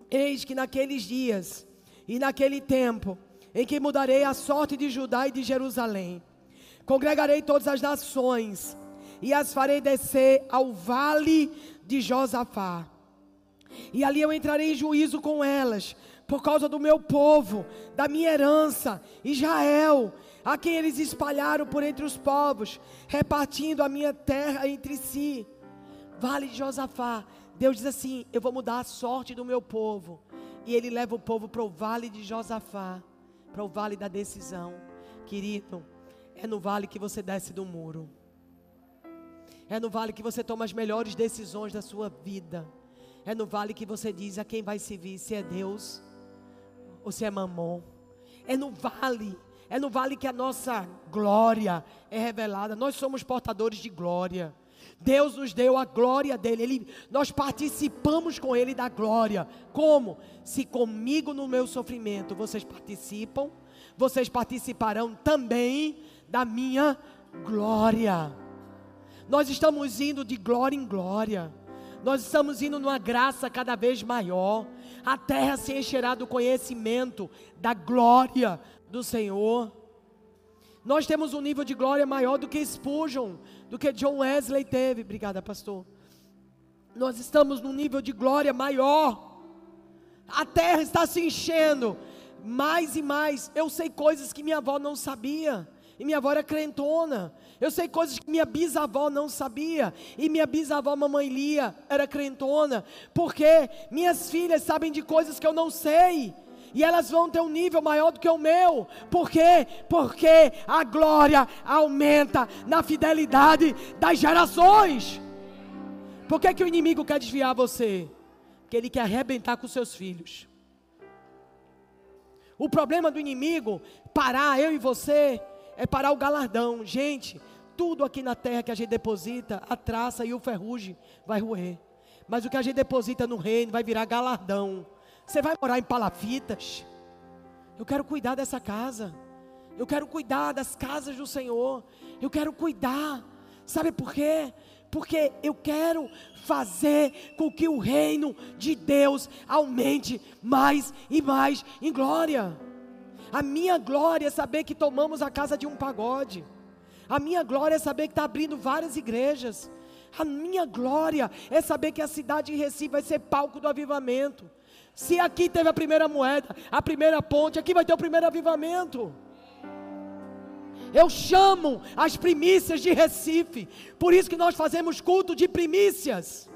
Eis que naqueles dias e naquele tempo, em que mudarei a sorte de Judá e de Jerusalém, congregarei todas as nações e as farei descer ao vale de Josafá. E ali eu entrarei em juízo com elas, por causa do meu povo, da minha herança, Israel, a quem eles espalharam por entre os povos, repartindo a minha terra entre si. Vale de Josafá. Deus diz assim: Eu vou mudar a sorte do meu povo. E Ele leva o povo para o vale de Josafá, para o vale da decisão. Querido, é no vale que você desce do muro. É no vale que você toma as melhores decisões da sua vida. É no vale que você diz a quem vai servir, se é Deus ou se é mamon. É no vale é no vale que a nossa glória é revelada. Nós somos portadores de glória. Deus nos deu a glória dele. Ele, nós participamos com ele da glória. Como? Se comigo no meu sofrimento vocês participam, vocês participarão também da minha glória. Nós estamos indo de glória em glória. Nós estamos indo numa graça cada vez maior. A terra se encherá do conhecimento da glória do Senhor. Nós temos um nível de glória maior do que Spurgeon, do que John Wesley teve. Obrigada, pastor. Nós estamos num nível de glória maior. A terra está se enchendo mais e mais. Eu sei coisas que minha avó não sabia. E minha avó era crentona. Eu sei coisas que minha bisavó não sabia. E minha bisavó, mamãe Lia, era crentona. Porque minhas filhas sabem de coisas que eu não sei e elas vão ter um nível maior do que o meu. Por quê? Porque a glória aumenta na fidelidade das gerações. Por que, que o inimigo quer desviar você? Porque ele quer arrebentar com seus filhos. O problema do inimigo, parar eu e você, é parar o galardão. Gente, tudo aqui na terra que a gente deposita, a traça e o ferrugem vai roer. Mas o que a gente deposita no reino vai virar galardão. Você vai morar em palafitas? Eu quero cuidar dessa casa. Eu quero cuidar das casas do Senhor. Eu quero cuidar. Sabe por quê? Porque eu quero fazer com que o reino de Deus aumente mais e mais em glória. A minha glória é saber que tomamos a casa de um pagode. A minha glória é saber que está abrindo várias igrejas. A minha glória é saber que a cidade de Recife vai ser palco do avivamento. Se aqui teve a primeira moeda, a primeira ponte, aqui vai ter o primeiro avivamento. Eu chamo as primícias de Recife. Por isso que nós fazemos culto de primícias.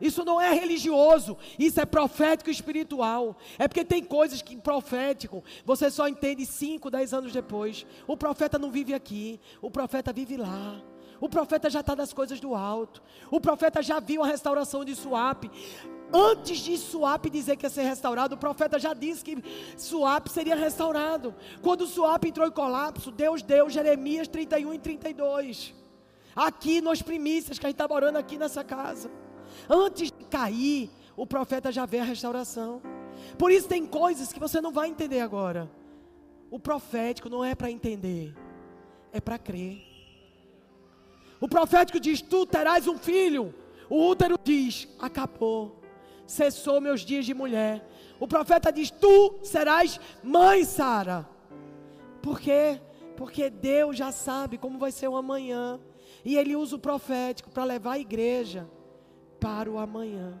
Isso não é religioso, isso é profético e espiritual. É porque tem coisas que profético você só entende 5, 10 anos depois. O profeta não vive aqui, o profeta vive lá. O profeta já está nas coisas do alto. O profeta já viu a restauração de Suape. Antes de Suape dizer que ia ser restaurado, o profeta já disse que Suape seria restaurado. Quando Suape entrou em colapso, Deus deu Jeremias 31 e 32. Aqui nas primícias que a gente está morando aqui nessa casa. Antes de cair, o profeta já vê a restauração. Por isso tem coisas que você não vai entender agora. O profético não é para entender, é para crer. O profético diz: Tu terás um filho. O útero diz: Acabou, cessou meus dias de mulher. O profeta diz: Tu serás mãe, Sara. Por quê? Porque Deus já sabe como vai ser o amanhã. E Ele usa o profético para levar a igreja para o amanhã.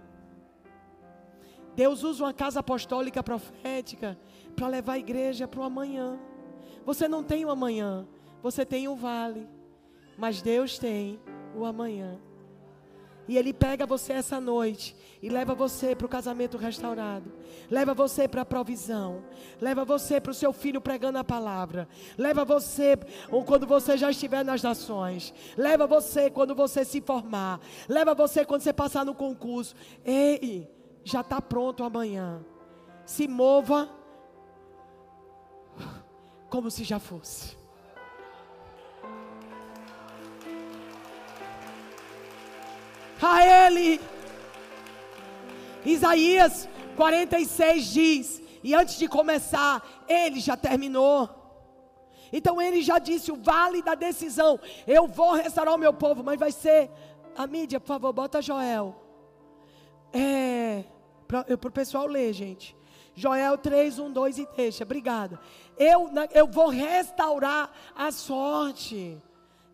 Deus usa uma casa apostólica profética para levar a igreja para o amanhã. Você não tem o amanhã, você tem o vale. Mas Deus tem o amanhã. E Ele pega você essa noite e leva você para o casamento restaurado. Leva você para a provisão. Leva você para o seu filho pregando a palavra. Leva você quando você já estiver nas nações. Leva você quando você se formar. Leva você quando você passar no concurso. Ei, já está pronto amanhã. Se mova como se já fosse. A Ele. Isaías 46 diz: E antes de começar, Ele já terminou. Então ele já disse: o vale da decisão. Eu vou restaurar o meu povo, mas vai ser. A mídia, por favor, bota Joel. É. Para o pessoal ler, gente. Joel 3, 1, 2 e deixa. Obrigada. Eu, eu vou restaurar a sorte.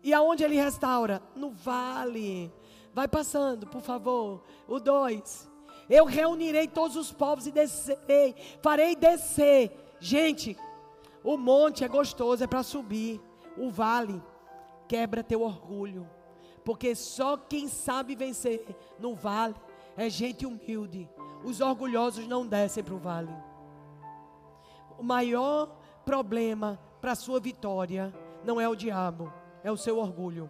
E aonde ele restaura? No vale. Vai passando, por favor. O 2. Eu reunirei todos os povos e descerei. Farei descer. Gente, o monte é gostoso, é para subir. O vale quebra teu orgulho. Porque só quem sabe vencer no vale é gente humilde. Os orgulhosos não descem para o vale. O maior problema para a sua vitória não é o diabo, é o seu orgulho.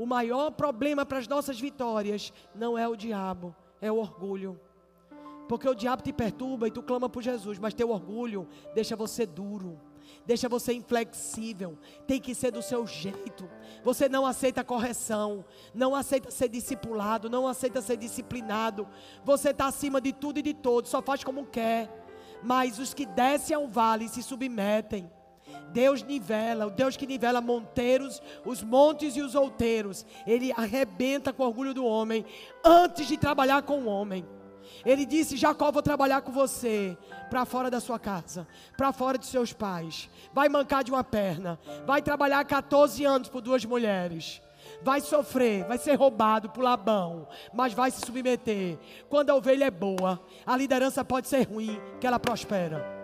O maior problema para as nossas vitórias não é o diabo, é o orgulho. Porque o diabo te perturba e tu clama por Jesus, mas teu orgulho deixa você duro, deixa você inflexível, tem que ser do seu jeito. Você não aceita correção, não aceita ser discipulado, não aceita ser disciplinado. Você está acima de tudo e de todos, só faz como quer. Mas os que descem ao vale se submetem Deus nivela, o Deus que nivela monteiros, os montes e os outeiros. Ele arrebenta com o orgulho do homem antes de trabalhar com o homem. Ele disse: Jacó, vou trabalhar com você para fora da sua casa, para fora de seus pais. Vai mancar de uma perna, vai trabalhar 14 anos por duas mulheres. Vai sofrer, vai ser roubado por Labão, mas vai se submeter. Quando a ovelha é boa, a liderança pode ser ruim, que ela prospera.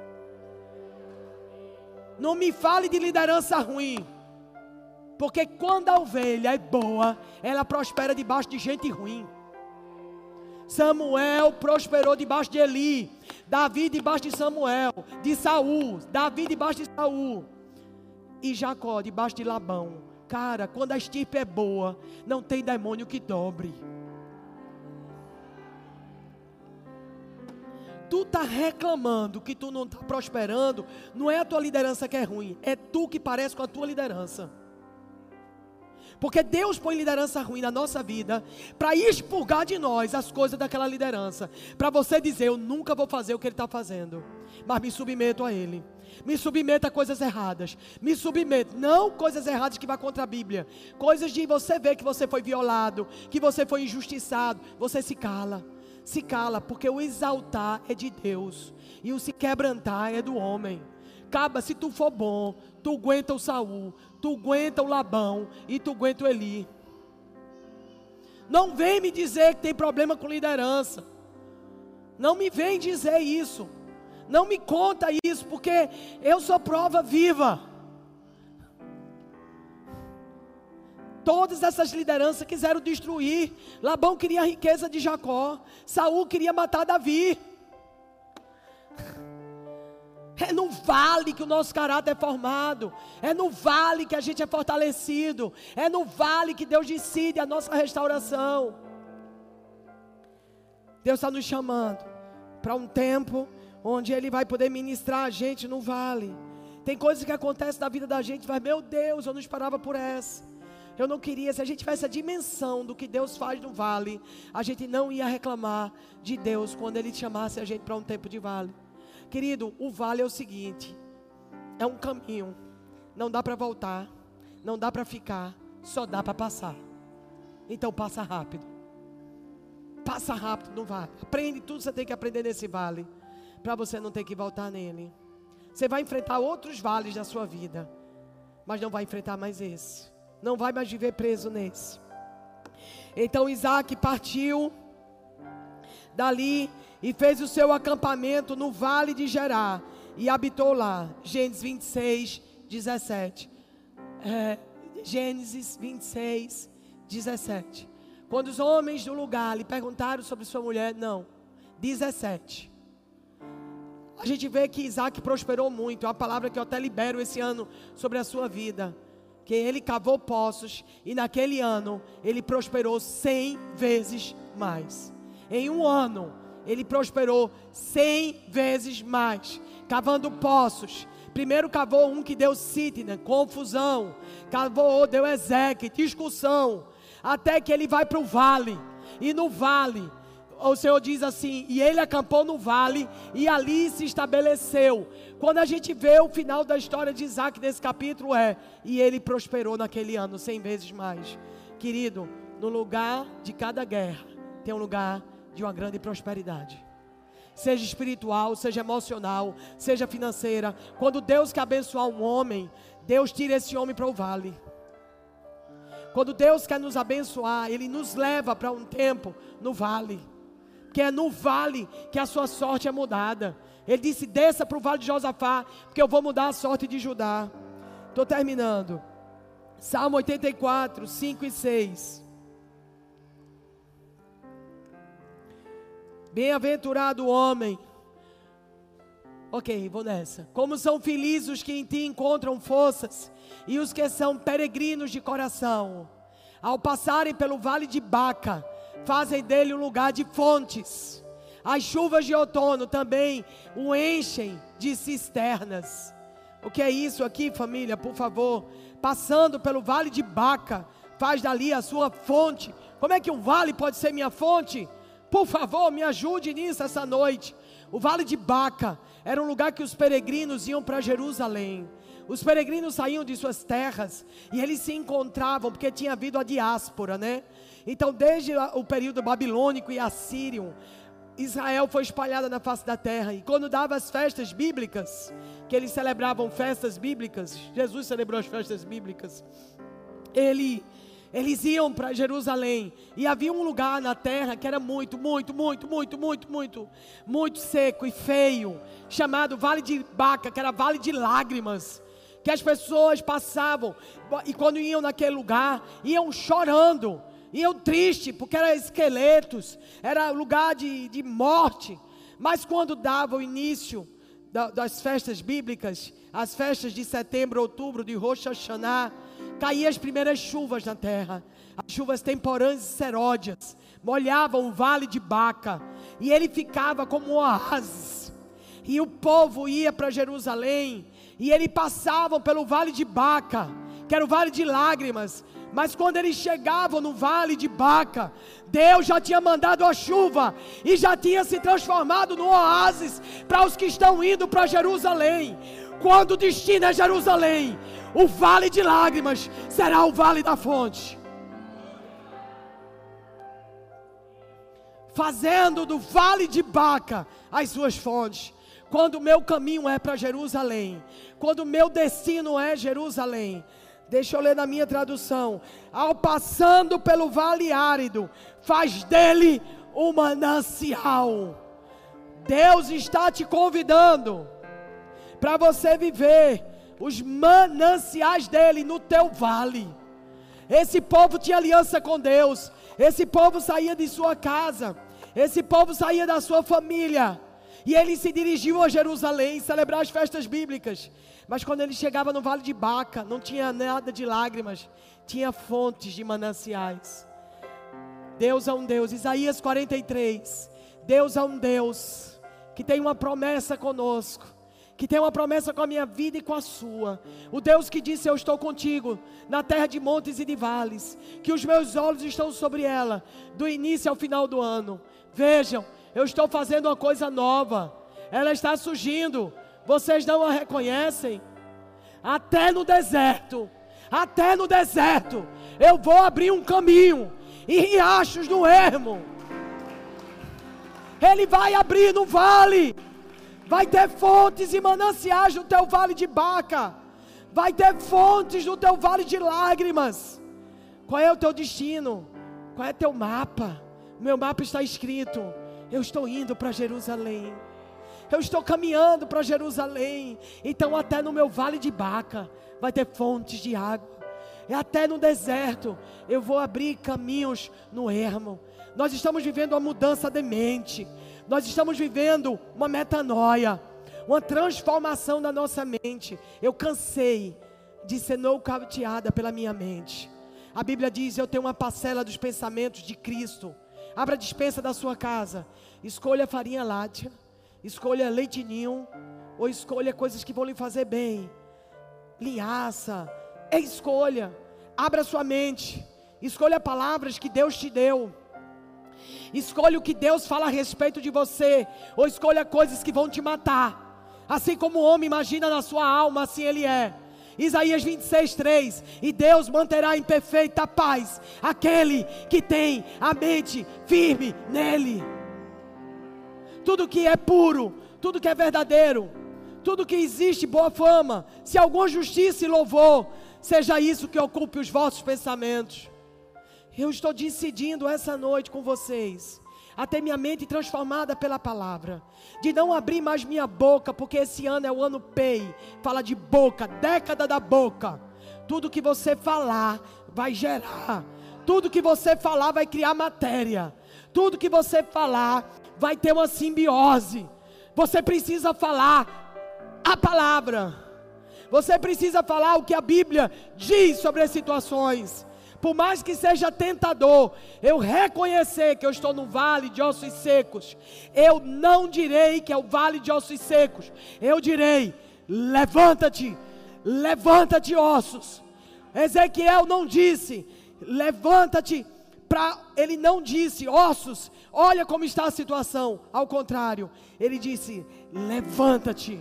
Não me fale de liderança ruim. Porque quando a ovelha é boa, ela prospera debaixo de gente ruim. Samuel prosperou debaixo de Eli, Davi debaixo de Samuel, de Saul, Davi debaixo de Saul e Jacó debaixo de Labão. Cara, quando a estirpe é boa, não tem demônio que dobre. Tu tá reclamando que tu não está prosperando, não é a tua liderança que é ruim, é tu que parece com a tua liderança. Porque Deus põe liderança ruim na nossa vida para expurgar de nós as coisas daquela liderança. Para você dizer, eu nunca vou fazer o que ele está fazendo, mas me submeto a ele. Me submeto a coisas erradas. Me submeto, não coisas erradas que vão contra a Bíblia. Coisas de você ver que você foi violado, que você foi injustiçado. Você se cala se cala, porque o exaltar é de Deus e o se quebrantar é do homem. Caba, se tu for bom, tu aguenta o Saul, tu aguenta o Labão e tu aguenta o Eli. Não vem me dizer que tem problema com liderança. Não me vem dizer isso. Não me conta isso, porque eu sou prova viva. Todas essas lideranças quiseram destruir. Labão queria a riqueza de Jacó. Saul queria matar Davi. É no vale que o nosso caráter é formado. É no vale que a gente é fortalecido. É no vale que Deus decide a nossa restauração. Deus está nos chamando para um tempo onde Ele vai poder ministrar a gente no vale. Tem coisas que acontecem na vida da gente, mas meu Deus, eu não esperava por essa. Eu não queria, se a gente tivesse a dimensão do que Deus faz no vale, a gente não ia reclamar de Deus quando Ele chamasse a gente para um tempo de vale. Querido, o vale é o seguinte: é um caminho, não dá para voltar, não dá para ficar, só dá para passar. Então passa rápido. Passa rápido no vale. Aprende tudo que você tem que aprender nesse vale, para você não ter que voltar nele. Você vai enfrentar outros vales da sua vida, mas não vai enfrentar mais esse. Não vai mais viver preso nesse. Então Isaac partiu dali e fez o seu acampamento no vale de Gerá e habitou lá. Gênesis 26, 17. É, Gênesis 26, 17. Quando os homens do lugar lhe perguntaram sobre sua mulher, não. 17. A gente vê que Isaac prosperou muito. É uma palavra que eu até libero esse ano sobre a sua vida. Que ele cavou poços e naquele ano ele prosperou cem vezes mais. Em um ano ele prosperou cem vezes mais, cavando poços. Primeiro cavou um que deu sítnia, confusão. Cavou, deu Ezequiel, discussão. Até que ele vai para o vale. E no vale, o Senhor diz assim: e ele acampou no vale e ali se estabeleceu. Quando a gente vê o final da história de Isaac nesse capítulo, é: e ele prosperou naquele ano cem vezes mais. Querido, no lugar de cada guerra, tem um lugar de uma grande prosperidade. Seja espiritual, seja emocional, seja financeira. Quando Deus quer abençoar um homem, Deus tira esse homem para o vale. Quando Deus quer nos abençoar, Ele nos leva para um tempo no vale. Porque é no vale que a sua sorte é mudada. Ele disse: desça para o vale de Josafá, porque eu vou mudar a sorte de Judá. Estou terminando. Salmo 84, 5 e 6. Bem-aventurado o homem. Ok, vou nessa. Como são felizes os que em ti encontram forças e os que são peregrinos de coração. Ao passarem pelo vale de Baca, fazem dele um lugar de fontes. As chuvas de outono também o enchem de cisternas. O que é isso aqui, família? Por favor, passando pelo vale de Baca, faz dali a sua fonte. Como é que um vale pode ser minha fonte? Por favor, me ajude nisso essa noite. O Vale de Baca era um lugar que os peregrinos iam para Jerusalém. Os peregrinos saíam de suas terras e eles se encontravam porque tinha havido a diáspora, né? Então, desde o período babilônico e assírio, Israel foi espalhada na face da terra. E quando dava as festas bíblicas, que eles celebravam festas bíblicas, Jesus celebrou as festas bíblicas. Ele eles iam para Jerusalém e havia um lugar na terra que era muito, muito, muito, muito, muito, muito, muito seco e feio, chamado Vale de Baca, que era Vale de Lágrimas, que as pessoas passavam e quando iam naquele lugar, iam chorando, iam tristes, porque eram esqueletos, era lugar de, de morte. Mas quando dava o início das festas bíblicas, as festas de setembro, outubro, de Rosh Hashanah, caíam as primeiras chuvas na terra, as chuvas temporãs e seródias, molhavam o vale de Baca, e ele ficava como um oásis. E o povo ia para Jerusalém, e eles passavam pelo vale de Baca, que era o vale de lágrimas, mas quando eles chegavam no vale de Baca, Deus já tinha mandado a chuva e já tinha se transformado no oásis para os que estão indo para Jerusalém. Quando o destino é Jerusalém, o vale de lágrimas será o vale da fonte. Fazendo do vale de Baca as suas fontes. Quando o meu caminho é para Jerusalém, quando o meu destino é Jerusalém, deixa eu ler na minha tradução. Ao passando pelo vale árido, faz dele um manancial. Deus está te convidando para você viver os mananciais dele no teu vale. Esse povo tinha aliança com Deus. Esse povo saía de sua casa. Esse povo saía da sua família. E ele se dirigiu a Jerusalém celebrar as festas bíblicas. Mas quando ele chegava no vale de Baca, não tinha nada de lágrimas, tinha fontes de mananciais. Deus é um Deus. Isaías 43. Deus é um Deus que tem uma promessa conosco que tem uma promessa com a minha vida e com a sua. O Deus que disse: Eu estou contigo na terra de montes e de vales, que os meus olhos estão sobre ela, do início ao final do ano. Vejam, eu estou fazendo uma coisa nova, ela está surgindo, vocês não a reconhecem? Até no deserto, até no deserto, eu vou abrir um caminho, e riachos no ermo. Ele vai abrir no vale. Vai ter fontes e mananciais no teu vale de Baca. Vai ter fontes no teu vale de lágrimas. Qual é o teu destino? Qual é teu mapa? Meu mapa está escrito: Eu estou indo para Jerusalém. Eu estou caminhando para Jerusalém. Então, até no meu vale de Baca, vai ter fontes de água. E até no deserto, eu vou abrir caminhos no ermo. Nós estamos vivendo uma mudança de mente. Nós estamos vivendo uma metanoia, uma transformação da nossa mente. Eu cansei de ser nocauteada pela minha mente. A Bíblia diz: Eu tenho uma parcela dos pensamentos de Cristo. Abra a dispensa da sua casa. Escolha farinha láctea, escolha leite ninho, ou escolha coisas que vão lhe fazer bem. Linhaça, é escolha. Abra sua mente. Escolha palavras que Deus te deu. Escolha o que Deus fala a respeito de você, ou escolha coisas que vão te matar. Assim como o homem imagina na sua alma, assim ele é. Isaías 26, 3: E Deus manterá em perfeita paz aquele que tem a mente firme nele. Tudo que é puro, tudo que é verdadeiro, tudo que existe boa fama, se alguma justiça e louvor, seja isso que ocupe os vossos pensamentos. Eu estou decidindo essa noite com vocês a ter minha mente transformada pela palavra, de não abrir mais minha boca, porque esse ano é o ano PEI, fala de boca, década da boca. Tudo que você falar vai gerar, tudo que você falar vai criar matéria, tudo que você falar vai ter uma simbiose. Você precisa falar a palavra. Você precisa falar o que a Bíblia diz sobre as situações por mais que seja tentador, eu reconhecer que eu estou no vale de ossos secos, eu não direi que é o vale de ossos secos, eu direi: levanta-te, levanta-te, ossos. Ezequiel não disse, levanta-te, ele não disse, ossos, olha como está a situação, ao contrário, ele disse: levanta-te.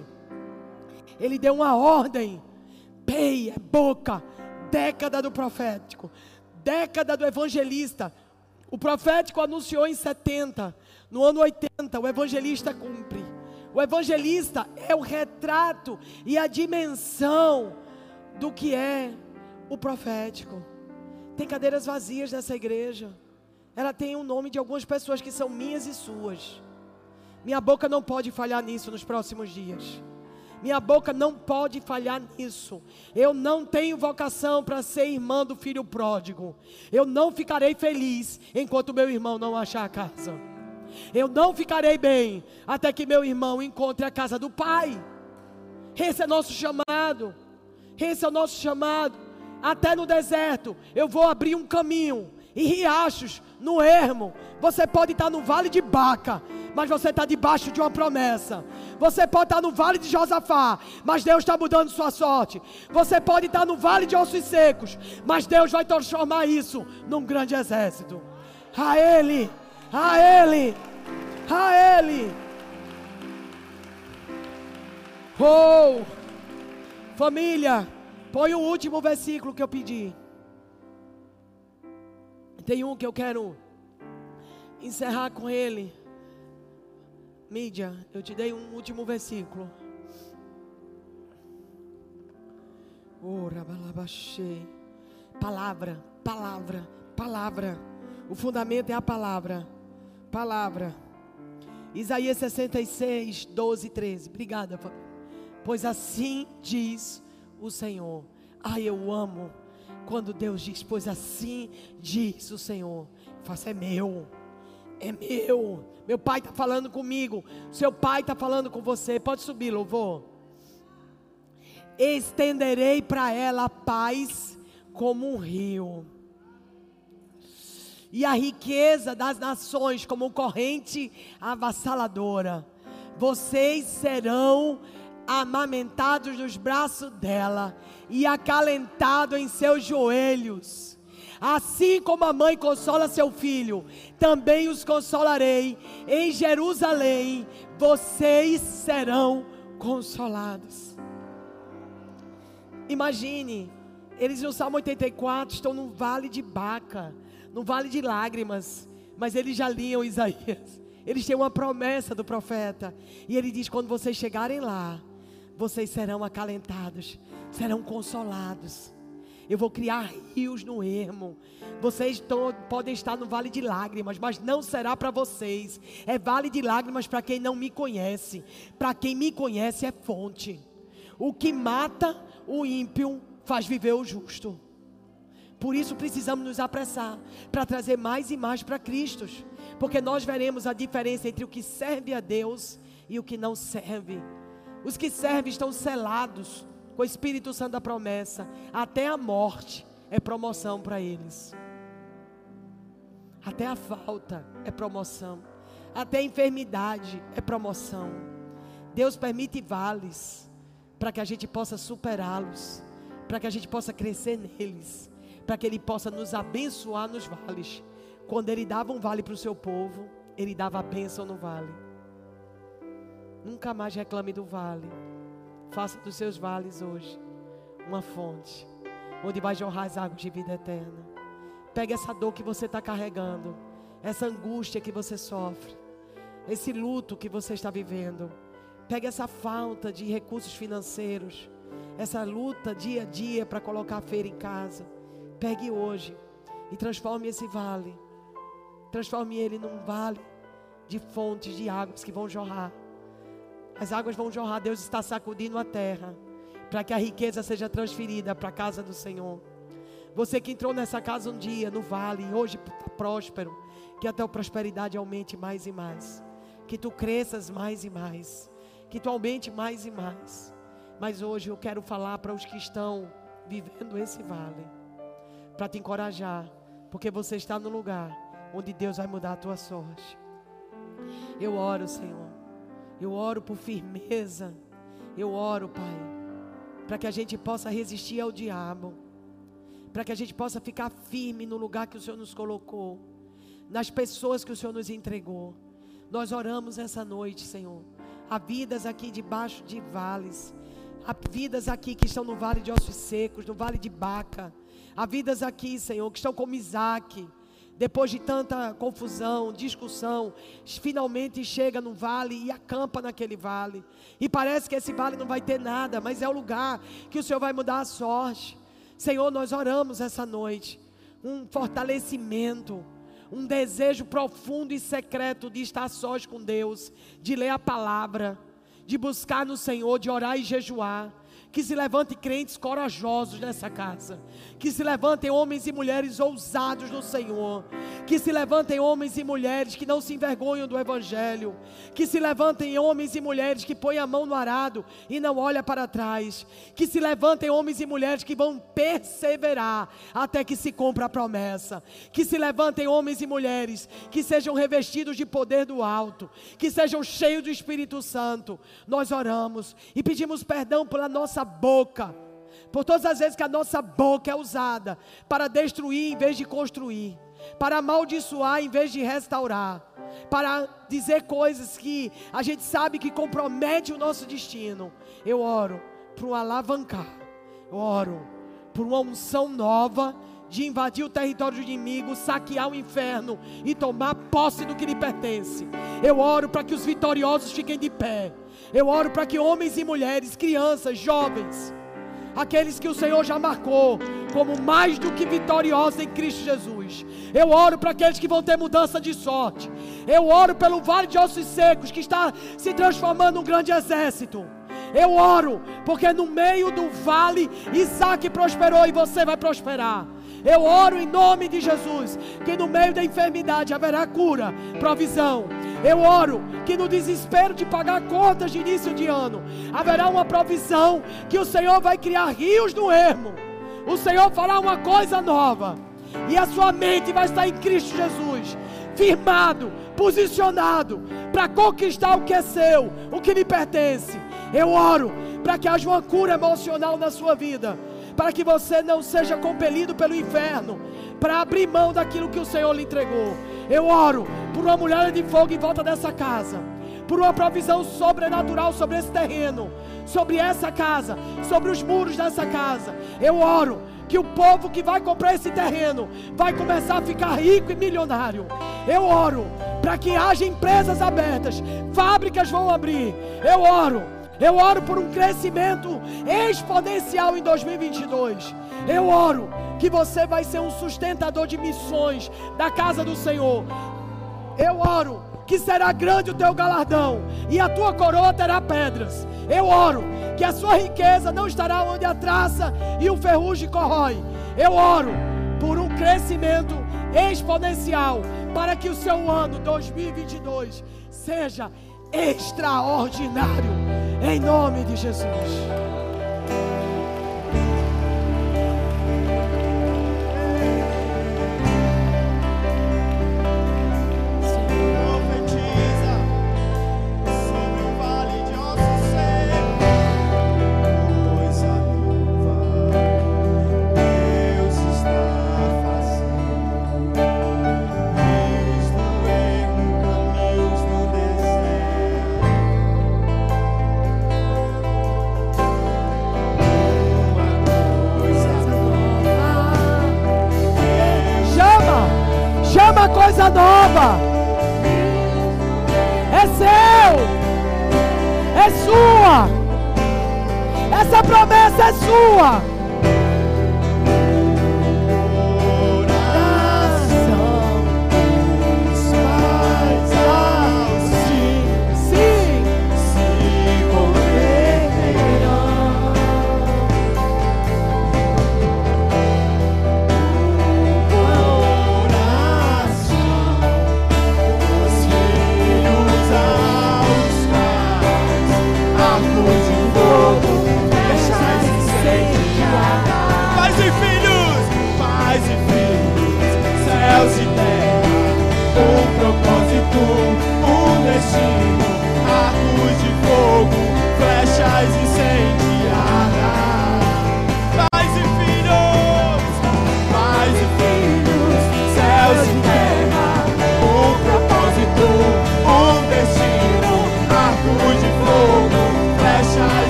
Ele deu uma ordem, pei, é boca, década do profético década do evangelista. O profético anunciou em 70, no ano 80, o evangelista cumpre. O evangelista é o retrato e a dimensão do que é o profético. Tem cadeiras vazias nessa igreja. Ela tem o nome de algumas pessoas que são minhas e suas. Minha boca não pode falhar nisso nos próximos dias. Minha boca não pode falhar nisso. Eu não tenho vocação para ser irmã do filho pródigo. Eu não ficarei feliz enquanto meu irmão não achar a casa. Eu não ficarei bem até que meu irmão encontre a casa do pai. Esse é nosso chamado. Esse é o nosso chamado. Até no deserto eu vou abrir um caminho e riachos no ermo. Você pode estar no vale de Baca, mas você está debaixo de uma promessa. Você pode estar no vale de Josafá, mas Deus está mudando sua sorte. Você pode estar no vale de ossos secos, mas Deus vai transformar isso num grande exército. A Ele, a Ele, a Ele. Oh, família, põe o último versículo que eu pedi. Tem um que eu quero encerrar com ele. Mídia, eu te dei um último versículo. Palavra, palavra, palavra. O fundamento é a palavra. Palavra. Isaías 66, 12 e 13. Obrigada. Pois assim diz o Senhor. Ai, eu amo quando Deus diz, pois assim diz o Senhor. Faça é meu. É meu. Meu pai está falando comigo. Seu pai está falando com você. Pode subir, louvor. Estenderei para ela a paz como um rio. E a riqueza das nações como corrente avassaladora. Vocês serão amamentados nos braços dela e acalentado em seus joelhos. Assim como a mãe consola seu filho, também os consolarei. Em Jerusalém vocês serão consolados. Imagine, eles no Salmo 84 estão no vale de Baca, no vale de lágrimas, mas eles já liam Isaías. Eles têm uma promessa do profeta. E ele diz: quando vocês chegarem lá, vocês serão acalentados, serão consolados. Eu vou criar rios no ermo. Vocês podem estar no vale de lágrimas, mas não será para vocês. É vale de lágrimas para quem não me conhece. Para quem me conhece é fonte. O que mata o ímpio faz viver o justo. Por isso precisamos nos apressar para trazer mais e mais para Cristo, porque nós veremos a diferença entre o que serve a Deus e o que não serve. Os que servem estão selados com o Espírito Santo da promessa, até a morte é promoção para eles. Até a falta é promoção. Até a enfermidade é promoção. Deus permite vales para que a gente possa superá-los, para que a gente possa crescer neles, para que Ele possa nos abençoar nos vales. Quando Ele dava um vale para o seu povo, Ele dava a bênção no vale. Nunca mais reclame do vale. Faça dos seus vales hoje uma fonte, onde vai jorrar as águas de vida eterna. Pegue essa dor que você está carregando, essa angústia que você sofre, esse luto que você está vivendo. Pegue essa falta de recursos financeiros, essa luta dia a dia para colocar a feira em casa. Pegue hoje e transforme esse vale. Transforme ele num vale de fontes de águas que vão jorrar. As águas vão jorrar, Deus está sacudindo a terra para que a riqueza seja transferida para a casa do Senhor. Você que entrou nessa casa um dia, no vale, e hoje está próspero, que a tua prosperidade aumente mais e mais. Que tu cresças mais e mais. Que tu aumente mais e mais. Mas hoje eu quero falar para os que estão vivendo esse vale, para te encorajar, porque você está no lugar onde Deus vai mudar a tua sorte. Eu oro, Senhor. Eu oro por firmeza. Eu oro, Pai, para que a gente possa resistir ao diabo, para que a gente possa ficar firme no lugar que o Senhor nos colocou, nas pessoas que o Senhor nos entregou. Nós oramos essa noite, Senhor. Há vidas aqui debaixo de vales, há vidas aqui que estão no vale de ossos secos, no vale de Baca. Há vidas aqui, Senhor, que estão como Isaac depois de tanta confusão, discussão, finalmente chega no vale e acampa naquele vale. E parece que esse vale não vai ter nada, mas é o lugar que o Senhor vai mudar a sorte. Senhor, nós oramos essa noite. Um fortalecimento, um desejo profundo e secreto de estar sós com Deus, de ler a palavra, de buscar no Senhor, de orar e jejuar que se levantem crentes corajosos nessa casa. Que se levantem homens e mulheres ousados no Senhor. Que se levantem homens e mulheres que não se envergonham do Evangelho. Que se levantem homens e mulheres que põem a mão no arado e não olham para trás. Que se levantem homens e mulheres que vão perseverar até que se cumpra a promessa. Que se levantem homens e mulheres que sejam revestidos de poder do alto. Que sejam cheios do Espírito Santo. Nós oramos e pedimos perdão pela nossa boca, por todas as vezes que a nossa boca é usada para destruir em vez de construir, para amaldiçoar em vez de restaurar, para dizer coisas que a gente sabe que compromete o nosso destino. Eu oro para um alavancar, eu oro por uma unção nova de invadir o território do inimigo, saquear o inferno e tomar posse do que lhe pertence. Eu oro para que os vitoriosos fiquem de pé. Eu oro para que homens e mulheres, crianças, jovens, aqueles que o Senhor já marcou como mais do que vitoriosos em Cristo Jesus. Eu oro para aqueles que vão ter mudança de sorte. Eu oro pelo vale de ossos secos que está se transformando num grande exército. Eu oro, porque no meio do vale Isaac prosperou e você vai prosperar. Eu oro em nome de Jesus, que no meio da enfermidade haverá cura, provisão. Eu oro que no desespero de pagar contas de início de ano, haverá uma provisão, que o Senhor vai criar rios no ermo. O Senhor fará uma coisa nova. E a sua mente vai estar em Cristo Jesus, firmado, posicionado para conquistar o que é seu, o que lhe pertence. Eu oro para que haja uma cura emocional na sua vida, para que você não seja compelido pelo inferno, para abrir mão daquilo que o Senhor lhe entregou. Eu oro por uma mulher de fogo em volta dessa casa, por uma provisão sobrenatural sobre esse terreno, sobre essa casa, sobre os muros dessa casa. Eu oro que o povo que vai comprar esse terreno vai começar a ficar rico e milionário. Eu oro para que haja empresas abertas, fábricas vão abrir. Eu oro, eu oro por um crescimento exponencial em 2022. Eu oro que você vai ser um sustentador de missões da casa do Senhor. Eu oro que será grande o teu galardão e a tua coroa terá pedras. Eu oro que a sua riqueza não estará onde a traça e o ferrugem corrói. Eu oro por um crescimento exponencial para que o seu ano 2022 seja extraordinário em nome de Jesus.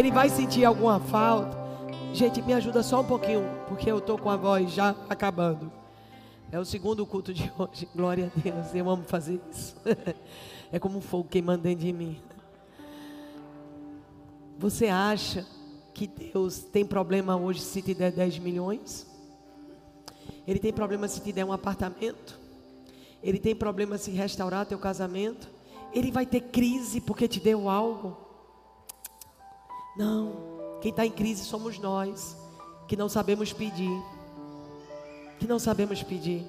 Ele vai sentir alguma falta? Gente, me ajuda só um pouquinho, porque eu tô com a voz já acabando. É o segundo culto de hoje. [laughs] Glória a Deus. Eu amo fazer isso. [laughs] É como um fogo queimando dentro de mim. Você acha que Deus tem problema hoje se te der 10 milhões? Ele tem problema se te der um apartamento? Ele tem problema se restaurar teu casamento? Ele vai ter crise porque te deu algo? Não. Quem está em crise somos nós, que não sabemos pedir. Que não sabemos pedir.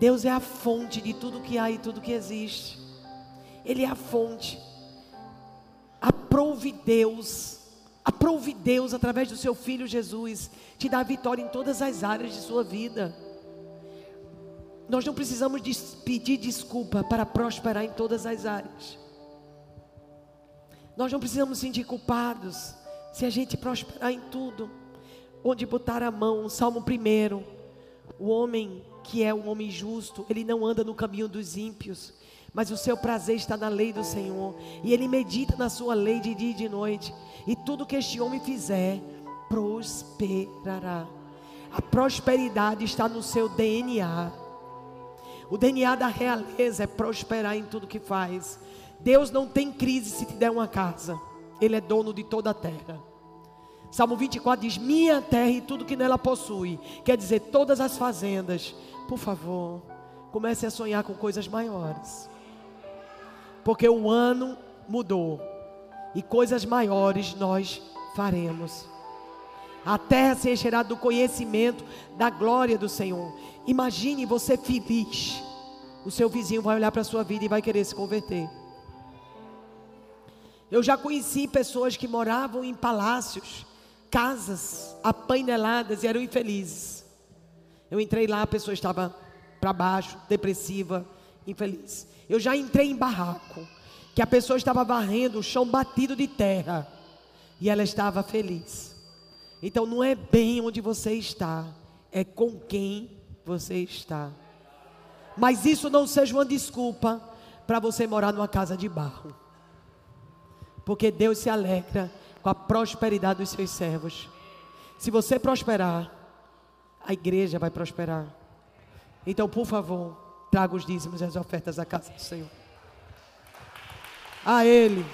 Deus é a fonte de tudo que há e tudo que existe. Ele é a fonte. Aprove Deus. Aprove Deus através do seu filho Jesus te dar vitória em todas as áreas de sua vida. Nós não precisamos pedir desculpa para prosperar em todas as áreas. Nós não precisamos sentir culpados se a gente prosperar em tudo. Onde botar a mão, Salmo 1. O homem que é um homem justo, ele não anda no caminho dos ímpios, mas o seu prazer está na lei do Senhor, e ele medita na sua lei de dia e de noite, e tudo que este homem fizer, prosperará. A prosperidade está no seu DNA. O DNA da realeza é prosperar em tudo que faz. Deus não tem crise se te der uma casa. Ele é dono de toda a terra. Salmo 24 diz: Minha terra e tudo que nela possui. Quer dizer, todas as fazendas. Por favor, comece a sonhar com coisas maiores. Porque o ano mudou. E coisas maiores nós faremos. A terra se encherá do conhecimento da glória do Senhor. Imagine você feliz. O seu vizinho vai olhar para a sua vida e vai querer se converter. Eu já conheci pessoas que moravam em palácios, casas apaineladas e eram infelizes. Eu entrei lá, a pessoa estava para baixo, depressiva, infeliz. Eu já entrei em barraco, que a pessoa estava varrendo o chão batido de terra e ela estava feliz. Então não é bem onde você está, é com quem você está. Mas isso não seja uma desculpa para você morar numa casa de barro. Porque Deus se alegra com a prosperidade dos seus servos. Se você prosperar, a igreja vai prosperar. Então, por favor, traga os dízimos e as ofertas à casa do Senhor. A Ele.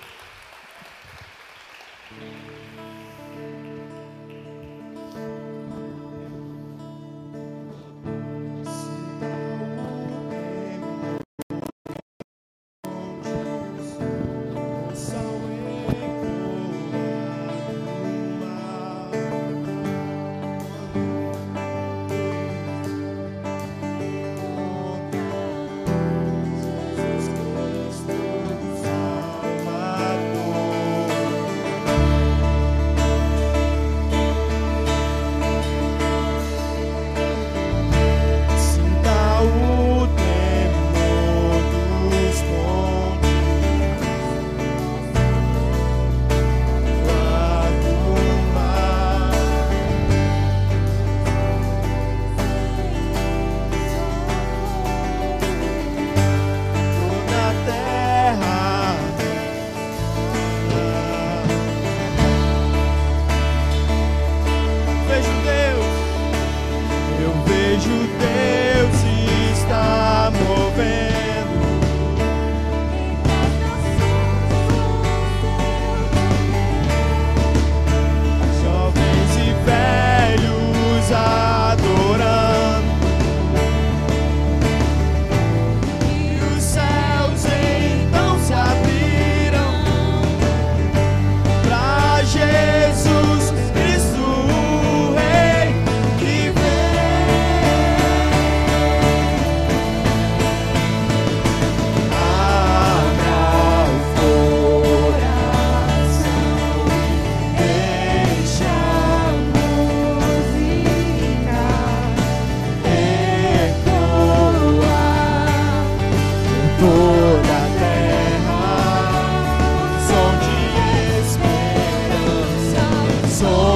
soul.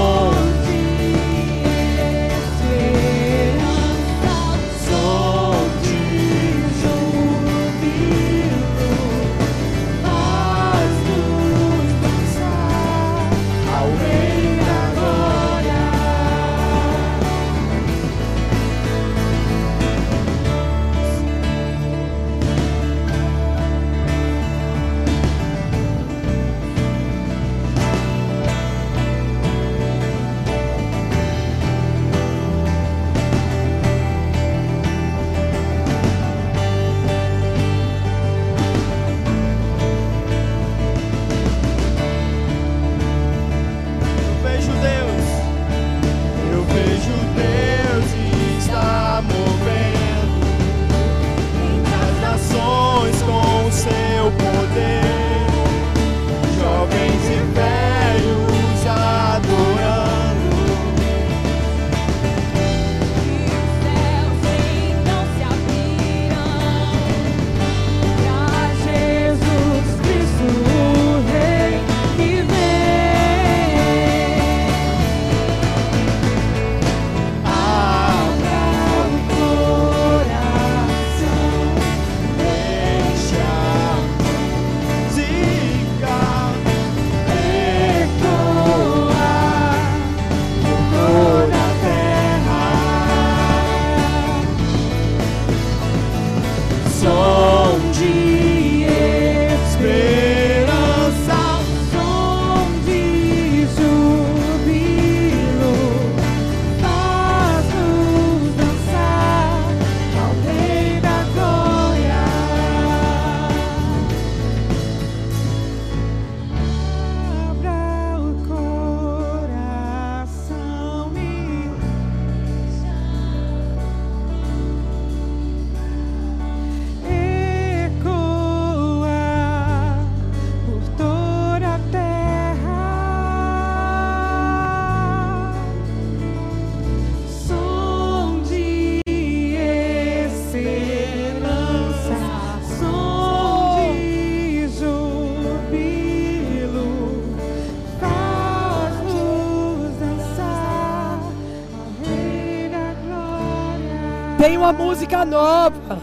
Música nova.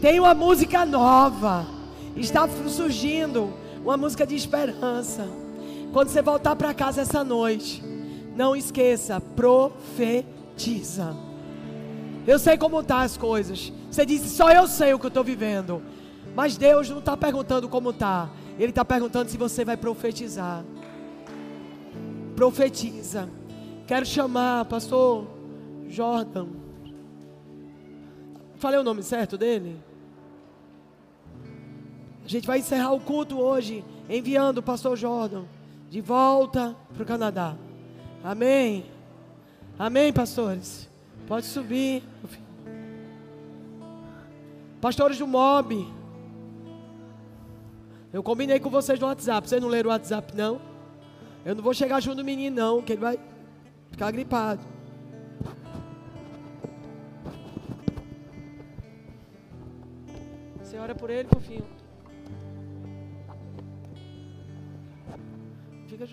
Tem uma música nova. Está surgindo uma música de esperança. Quando você voltar para casa essa noite, não esqueça, profetiza. Eu sei como tá as coisas. Você disse, só eu sei o que eu estou vivendo. Mas Deus não está perguntando como tá. Ele está perguntando se você vai profetizar. Profetiza. Quero chamar pastor Jordan. Falei o nome certo dele? A gente vai encerrar o culto hoje enviando o pastor Jordan de volta para o Canadá. Amém. Amém, pastores. Pode subir. Pastores do MOB. Eu combinei com vocês no WhatsApp. Vocês não leram o WhatsApp, não? Eu não vou chegar junto do menino, não, que ele vai ficar gripado. Ora por ele, fofinho. Fica.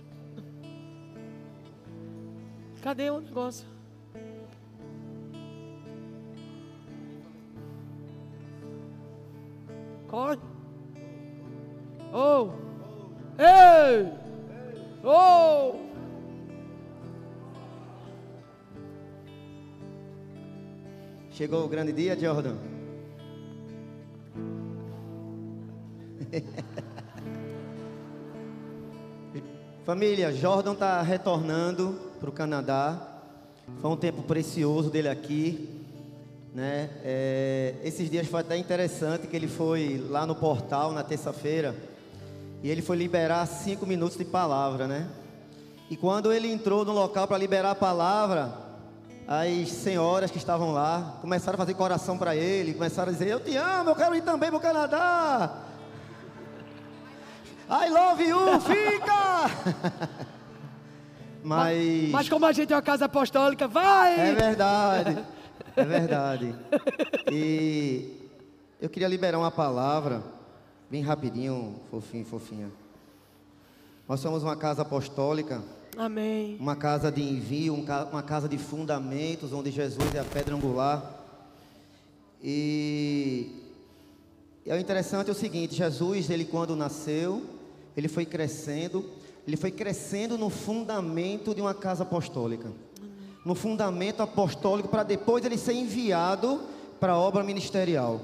Cadê o negócio? Corre. Oh! Ei! Oh! Chegou o grande dia, Jordan. [laughs] Família, Jordan está retornando para o Canadá. Foi um tempo precioso dele aqui. Né? É, esses dias foi até interessante que ele foi lá no portal na terça-feira e ele foi liberar cinco minutos de palavra, né? E quando ele entrou no local para liberar a palavra, as senhoras que estavam lá começaram a fazer coração para ele, começaram a dizer: Eu te amo, eu quero ir também para o Canadá. I love you, [laughs] fica! mas, mas como a gente é uma casa apostólica, vai! É verdade. É verdade. E eu queria liberar uma palavra, bem rapidinho, fofinho, fofinha. Nós somos uma casa apostólica. Amém. Uma casa de envio, uma casa de fundamentos, onde Jesus é a pedra angular. E, o interessante é o seguinte: Jesus, ele quando nasceu, ele foi crescendo, ele foi crescendo no fundamento de uma casa apostólica no fundamento apostólico para depois ele ser enviado para a obra ministerial.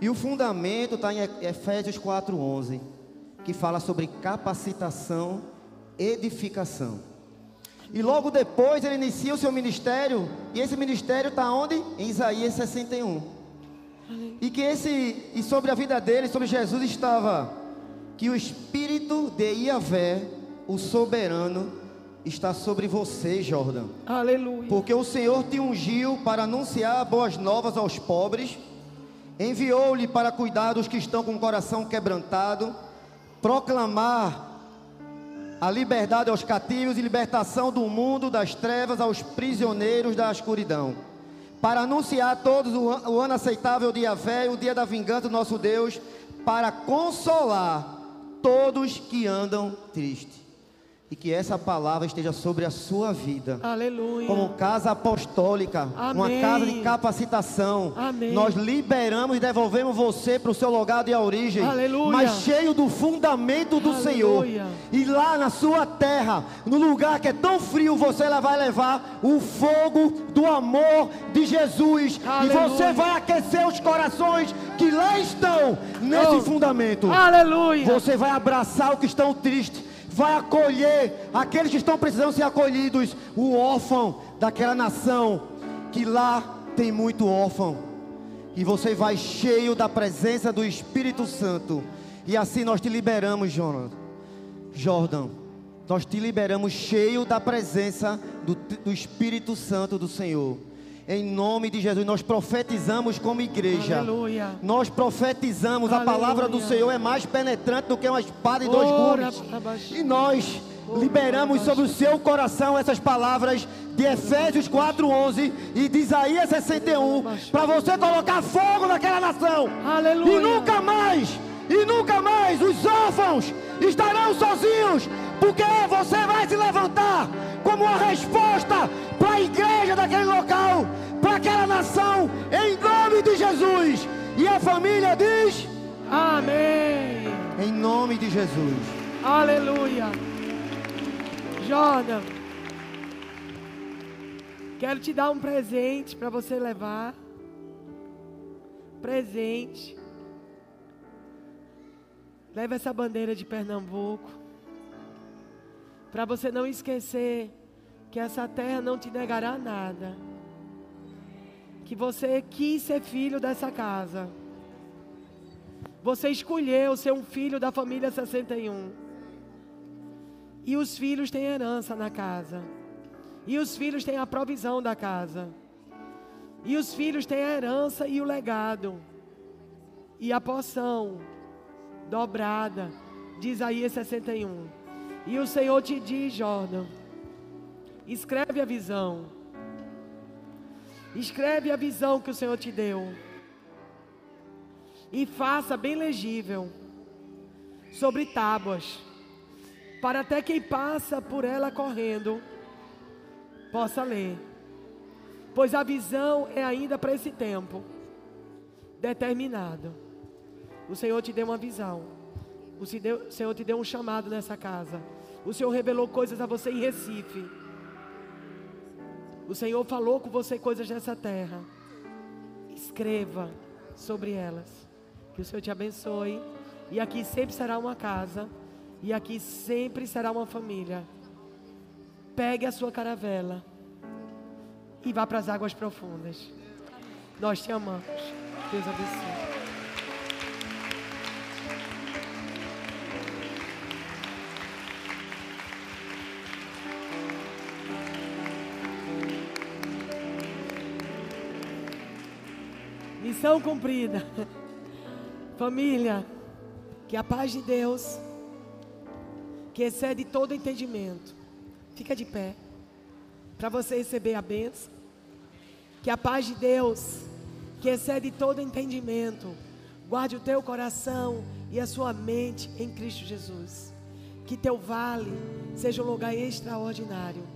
E o fundamento está em Efésios 4:11, que fala sobre capacitação, edificação. E logo depois ele inicia o seu ministério, e esse ministério está onde? Em Isaías 61. E que esse e sobre a vida dele, sobre Jesus estava que o espírito de Iavé, o soberano, está sobre você, Jordan. Aleluia. Porque o Senhor te ungiu para anunciar boas novas aos pobres, enviou-lhe para cuidar dos que estão com o coração quebrantado, proclamar a liberdade aos cativos e libertação do mundo das trevas aos prisioneiros da escuridão. Para anunciar a todos o ano aceitável dia Yahvé, o dia da vingança do nosso Deus, para consolar todos que andam tristes e que essa palavra esteja sobre a sua vida. Aleluia. Como casa apostólica, Amém. uma casa de capacitação. Amém. Nós liberamos e devolvemos você para o seu lugar de origem. Aleluia. Mas cheio do fundamento do Aleluia. Senhor. E lá na sua terra, no lugar que é tão frio, você vai levar o fogo do amor de Jesus. Aleluia. E você vai aquecer os corações que lá estão nesse Oh. fundamento. Aleluia. Você vai abraçar o que estão tristes vai acolher aqueles que estão precisando ser acolhidos, o órfão daquela nação, que lá tem muito órfão. E você vai cheio da presença do Espírito Santo. E assim nós te liberamos, Jordan. Jordan, nós te liberamos cheio da presença do, do Espírito Santo do Senhor. Em nome de Jesus, nós profetizamos como igreja. Aleluia. Nós profetizamos, a Aleluia. palavra do Senhor é mais penetrante do que uma espada e dois gumes. E nós liberamos sobre o seu coração essas palavras de Efésios 4:11 e de Isaías 61 para você colocar fogo naquela nação. Aleluia. E nunca mais, e nunca mais os órfãos estarão sozinhos, porque você vai se levantar como uma resposta para a igreja daquele local, para aquela nação em nome de Jesus. E a família diz: Amém. Em nome de Jesus. Aleluia. Jordan, quero te dar um presente para você levar. Presente. Leva essa bandeira de Pernambuco. Para você não esquecer que essa terra não te negará nada. Que você quis ser filho dessa casa. Você escolheu ser um filho da família 61. E os filhos têm herança na casa. E os filhos têm a provisão da casa. E os filhos têm a herança e o legado. E a porção dobrada de Isaías 61. E o Senhor te diz, Jordan, escreve a visão. Escreve a visão que o Senhor te deu. E faça bem legível sobre tábuas, para até quem passa por ela correndo possa ler. Pois a visão é ainda para esse tempo determinado. O Senhor te deu uma visão. O Senhor te deu um chamado nessa casa. O Senhor revelou coisas a você em Recife. O Senhor falou com você coisas nessa terra. Escreva sobre elas. Que o Senhor te abençoe. E aqui sempre será uma casa. E aqui sempre será uma família. Pegue a sua caravela. E vá para as águas profundas. Nós te amamos. Deus abençoe. Missão cumprida. Família, que a paz de Deus, que excede todo entendimento, fica de pé, para você receber a bênção. Que a paz de Deus, que excede todo entendimento, guarde o teu coração e a sua mente em Cristo Jesus. Que teu vale seja um lugar extraordinário.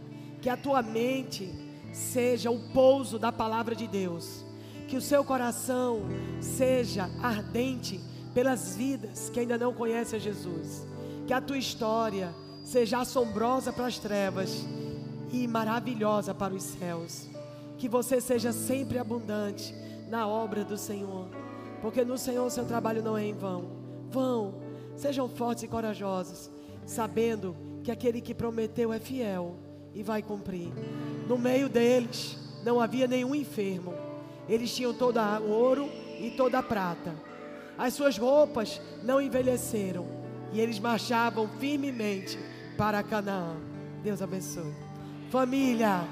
Que a tua mente seja o pouso da palavra de Deus que o seu coração seja ardente pelas vidas que ainda não conhecem a Jesus. Que a tua história seja assombrosa para as trevas e maravilhosa para os céus. Que você seja sempre abundante na obra do Senhor. Porque no Senhor o seu trabalho não é em vão. Vão, sejam fortes e corajosos, sabendo que aquele que prometeu é fiel e vai cumprir. No meio deles não havia nenhum enfermo eles tinham todo o ouro e toda a prata. As suas roupas não envelheceram. E eles marchavam firmemente para Canaã. Deus abençoe. Família.